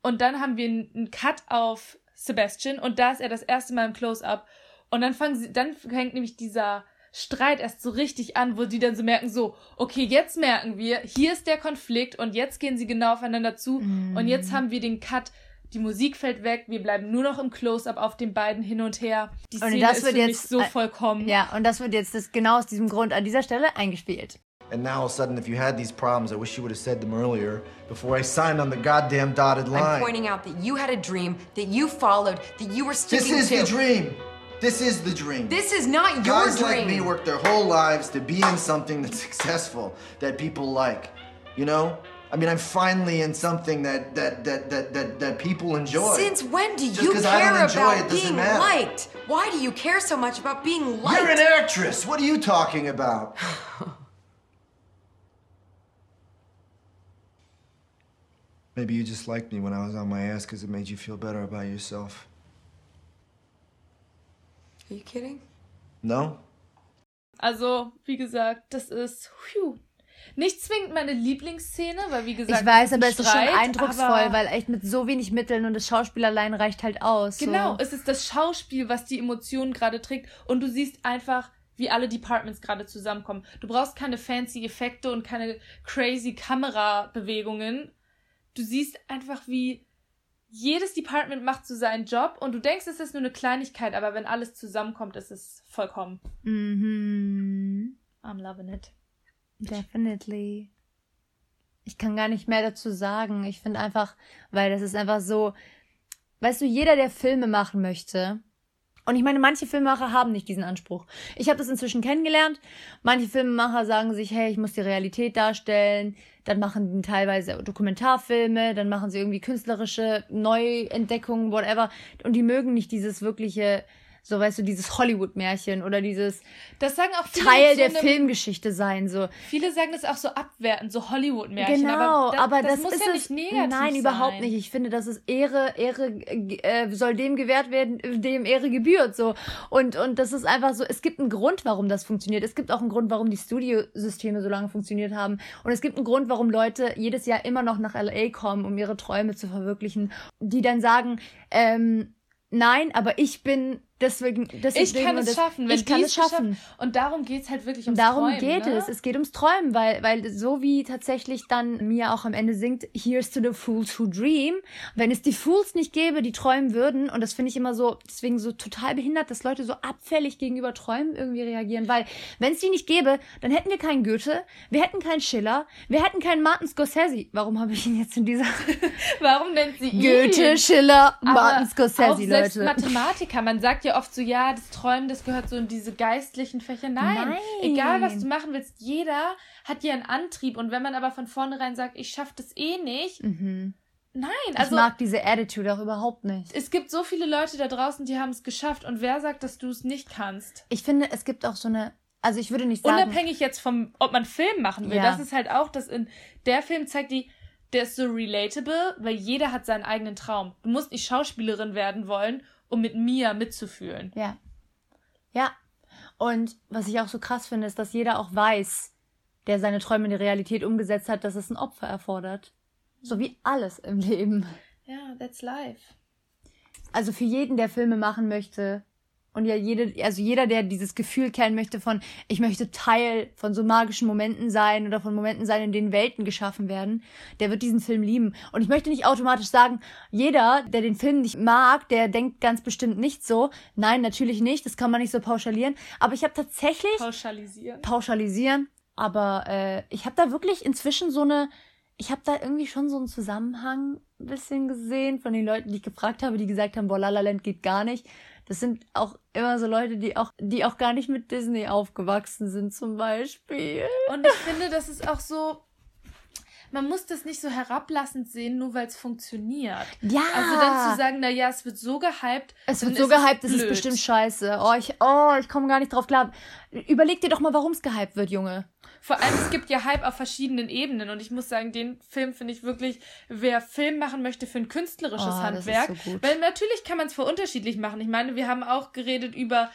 Und dann haben wir einen Cut auf Sebastian und da ist er das erste Mal im Close-Up. Und dann fangen sie, dann fängt nämlich dieser Streit erst so richtig an, wo die dann so merken, so, okay, jetzt merken wir, hier ist der Konflikt und jetzt gehen sie genau aufeinander zu und jetzt haben wir den Cut, die Musik fällt weg, wir bleiben nur noch im Close-Up auf den beiden hin und her. Die Und Szene das ist wird für mich jetzt- so äh, vollkommen. Ja, und das wird jetzt das, genau aus diesem Grund an dieser Stelle eingespielt. And now all of a sudden, if you had these problems, I wish you would have said them earlier before I signed on the goddamn dotted line. I'm pointing out that you had a dream that you followed, that you were still. this is to. the dream. This is the dream. This is not your Guys like me work their whole lives to be in something that's successful, that people like. You know? I mean, I'm finally in something that that that that that, that people enjoy. Since when do Just you 'cause I care don't enjoy about it being matter. liked? Why do you care so much about being liked? You're an actress. What are you talking about? Maybe you just liked me when I was on my ass because it made you feel better about yourself. Are you kidding? No? Also, wie gesagt, das ist, phew, nicht zwingend meine Lieblingsszene, weil wie gesagt, Ich weiß, aber ein es ist schon Streit, eindrucksvoll, weil echt mit so wenig Mitteln und das Schauspiel allein reicht halt aus. Genau, So. es ist das Schauspiel, was die Emotionen gerade trägt. Und du siehst einfach, wie alle Departments gerade zusammenkommen. Du brauchst keine fancy Effekte und keine crazy Kamerabewegungen. Du siehst einfach, wie, jedes Department macht so seinen Job und du denkst, es ist nur eine Kleinigkeit, aber wenn alles zusammenkommt, ist es vollkommen. Mhm. I'm loving it. Definitely. Ich kann gar nicht mehr dazu sagen. Ich finde einfach, weil das ist einfach so, weißt du, jeder, der Filme machen möchte, und ich meine, manche Filmemacher haben nicht diesen Anspruch. Ich habe das inzwischen kennengelernt. Manche Filmemacher sagen sich, hey, ich muss die Realität darstellen. Dann machen die teilweise Dokumentarfilme, dann machen sie irgendwie künstlerische Neuentdeckungen, whatever. Und die mögen nicht dieses wirkliche so weißt du, dieses Hollywood-Märchen oder dieses Das sagen auch viele Teil so der Filmgeschichte sein, so. Viele sagen das auch so abwertend, so Hollywood-Märchen. Genau, aber, aber, da- das, muss ist ja nicht negativ Nein, überhaupt sein. nicht. Ich finde, das ist Ehre, Ehre äh, soll dem gewährt werden, dem Ehre gebührt, so. Und und das ist einfach so. Es gibt einen Grund, warum das funktioniert. Es gibt auch einen Grund, warum die Studiosysteme so lange funktioniert haben. Und es gibt einen Grund, warum Leute jedes Jahr immer noch nach LA kommen, um ihre Träume zu verwirklichen. Die dann sagen, ähm, nein, aber ich bin deswegen, deswegen Ich kann es das- schaffen, wenn ich kann es schaffen. Und darum geht's halt wirklich ums Darum Träumen, geht ne? es. Es geht ums Träumen, weil, weil so wie tatsächlich dann Mia auch am Ende singt, Here's to the Fools who dream. Wenn es die Fools nicht gäbe, die träumen würden, und das finde ich immer so, deswegen so total behindert, dass Leute so abfällig gegenüber Träumen irgendwie reagieren, weil wenn es die nicht gäbe, dann hätten wir keinen Goethe, wir hätten keinen Schiller, wir hätten keinen Martin Scorsese. Warum habe ich ihn jetzt in dieser Warum nennt sie ihn? Goethe, Schiller, Aber Martin Scorsese, auch Leute? Mathematiker, man sagt ja oft so, ja, das Träumen, das gehört so in diese geistlichen Fächer. Nein, Nein. egal was du machen willst, jeder hat ja einen Antrieb. Und wenn man aber von vornherein sagt, ich schaffe das eh nicht, Mhm. nein, ich also mag diese Attitude auch überhaupt nicht. es gibt so viele Leute da draußen, die haben es geschafft. Und wer sagt, dass du es nicht kannst? Ich finde, es gibt auch so eine, also ich würde nicht sagen. Unabhängig jetzt vom, ob man Film machen will. Ja. Das ist halt auch, dass in der Film zeigt die, der ist so relatable, weil jeder hat seinen eigenen Traum. Du musst nicht Schauspielerin werden wollen, um mit Mia mitzufühlen. Ja. Ja. Und was ich auch so krass finde, ist, dass jeder auch weiß, der seine Träume in die Realität umgesetzt hat, dass es ein Opfer erfordert. So wie alles im Leben. Ja, that's life. Also für jeden, der Filme machen möchte und ja jede, also jeder, der dieses Gefühl kennen möchte von, ich möchte Teil von so magischen Momenten sein oder von Momenten sein, in denen Welten geschaffen werden, der wird diesen Film lieben. Und ich möchte nicht automatisch sagen, jeder, der den Film nicht mag, der denkt ganz bestimmt nicht so. Nein, natürlich nicht. Das kann man nicht so pauschalieren. Aber ich habe tatsächlich Pauschalisieren. pauschalisieren, aber äh, ich habe da wirklich inzwischen so eine, ich habe da irgendwie schon so einen Zusammenhang ein bisschen gesehen von den Leuten, die ich gefragt habe, die gesagt haben, boah, La La Land geht gar nicht. Das sind auch immer so Leute, die auch, die auch gar nicht mit Disney aufgewachsen sind, zum Beispiel. Und ich finde, das ist auch so. Man muss das nicht so herablassend sehen, nur weil es funktioniert. Ja. Also dann zu sagen, na ja, es wird so gehypt. Es wird so gehypt, es ist bestimmt scheiße. Oh, ich, oh, ich komme gar nicht drauf klar. Überleg dir doch mal, warum es gehypt wird, Junge. Vor allem, es gibt ja Hype auf verschiedenen Ebenen. Und ich muss sagen, den Film finde ich wirklich, wer Film machen möchte für ein künstlerisches Oh, das ist Handwerk. so gut. Weil natürlich kann man es für unterschiedlich machen. Ich meine, wir haben auch geredet über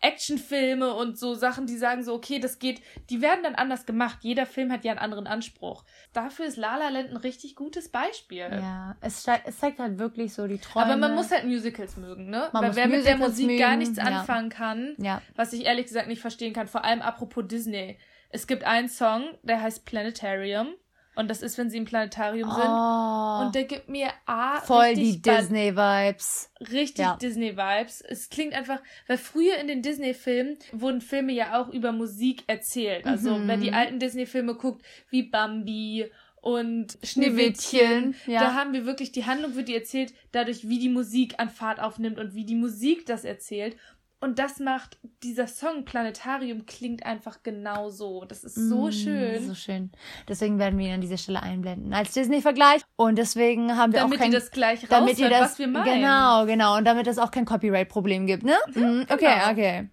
Actionfilme und so Sachen, die sagen so, okay, das geht, die werden dann anders gemacht. Jeder Film hat ja einen anderen Anspruch. Dafür ist La La Land ein richtig gutes Beispiel. Ja, es, es zeigt halt wirklich so die Träume. Aber man muss halt Musicals mögen, ne? Man Weil wer mit der Musicals Musik gar mögen, nichts ja. anfangen kann, Ja. was ich ehrlich gesagt nicht verstehen kann, vor allem apropos Disney. Es gibt einen Song, der heißt Planetarium. Und das ist, wenn sie im Planetarium sind. Oh, Und der gibt mir A, voll die Disney-Vibes. Richtig Ja. Disney-Vibes. Es klingt einfach, weil früher in den Disney-Filmen wurden Filme ja auch über Musik erzählt. Also, Mhm. wer die alten Disney-Filme guckt, wie Bambi und Schneewittchen, Schneewittchen, ja. da haben wir wirklich, die Handlung wird dir erzählt, dadurch, wie die Musik an Fahrt aufnimmt und wie die Musik das erzählt. Und das macht, dieser Song Planetarium klingt einfach genau so. Das ist so Mm, schön. So schön. Deswegen werden wir ihn an dieser Stelle einblenden als Disney-Vergleich. Und deswegen haben wir Damit auch kein... ihr das gleich damit ihr das, was wir meinen. Genau, genau. Und damit es auch kein Copyright-Problem gibt, ne? Mhm, okay, genau. okay.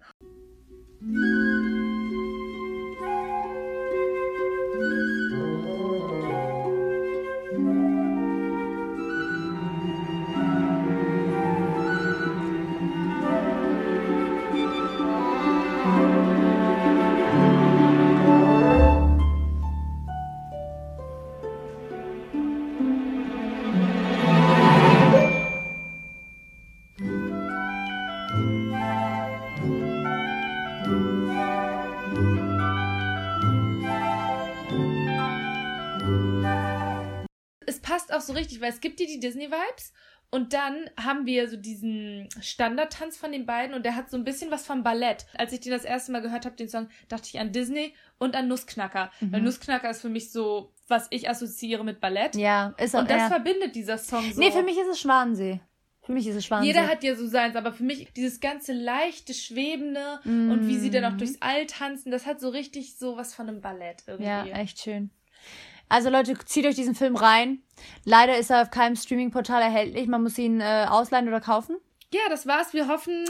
Weil es gibt dir die Disney-Vibes Und dann haben wir so diesen Standardtanz von den beiden und der hat so ein bisschen was vom Ballett. Als ich den das erste Mal gehört habe, den Song, dachte ich an Disney und an Nussknacker. Mhm. Weil Nussknacker ist für mich so, was ich assoziiere mit Ballett. Ja, ist auch Und das ja. verbindet dieser Song so. Nee, für mich ist es Schwanensee. Für mich ist es Schwanensee. Jeder hat ja so seins, aber für mich dieses ganze leichte, schwebende und wie sie dann Mhm. auch durchs All tanzen, das hat so richtig so was von einem Ballett irgendwie. Ja, echt schön. Also Leute, zieht euch diesen Film rein. Leider ist er auf keinem Streaming-Portal erhältlich. Man muss ihn äh, ausleihen oder kaufen. Ja, das war's. Wir hoffen,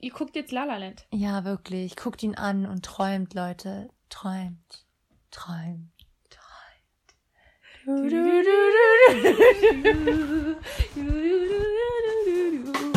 ihr guckt jetzt La La Land. Ja, wirklich. Guckt ihn an und träumt, Leute. Träumt. Träumt. Träumt.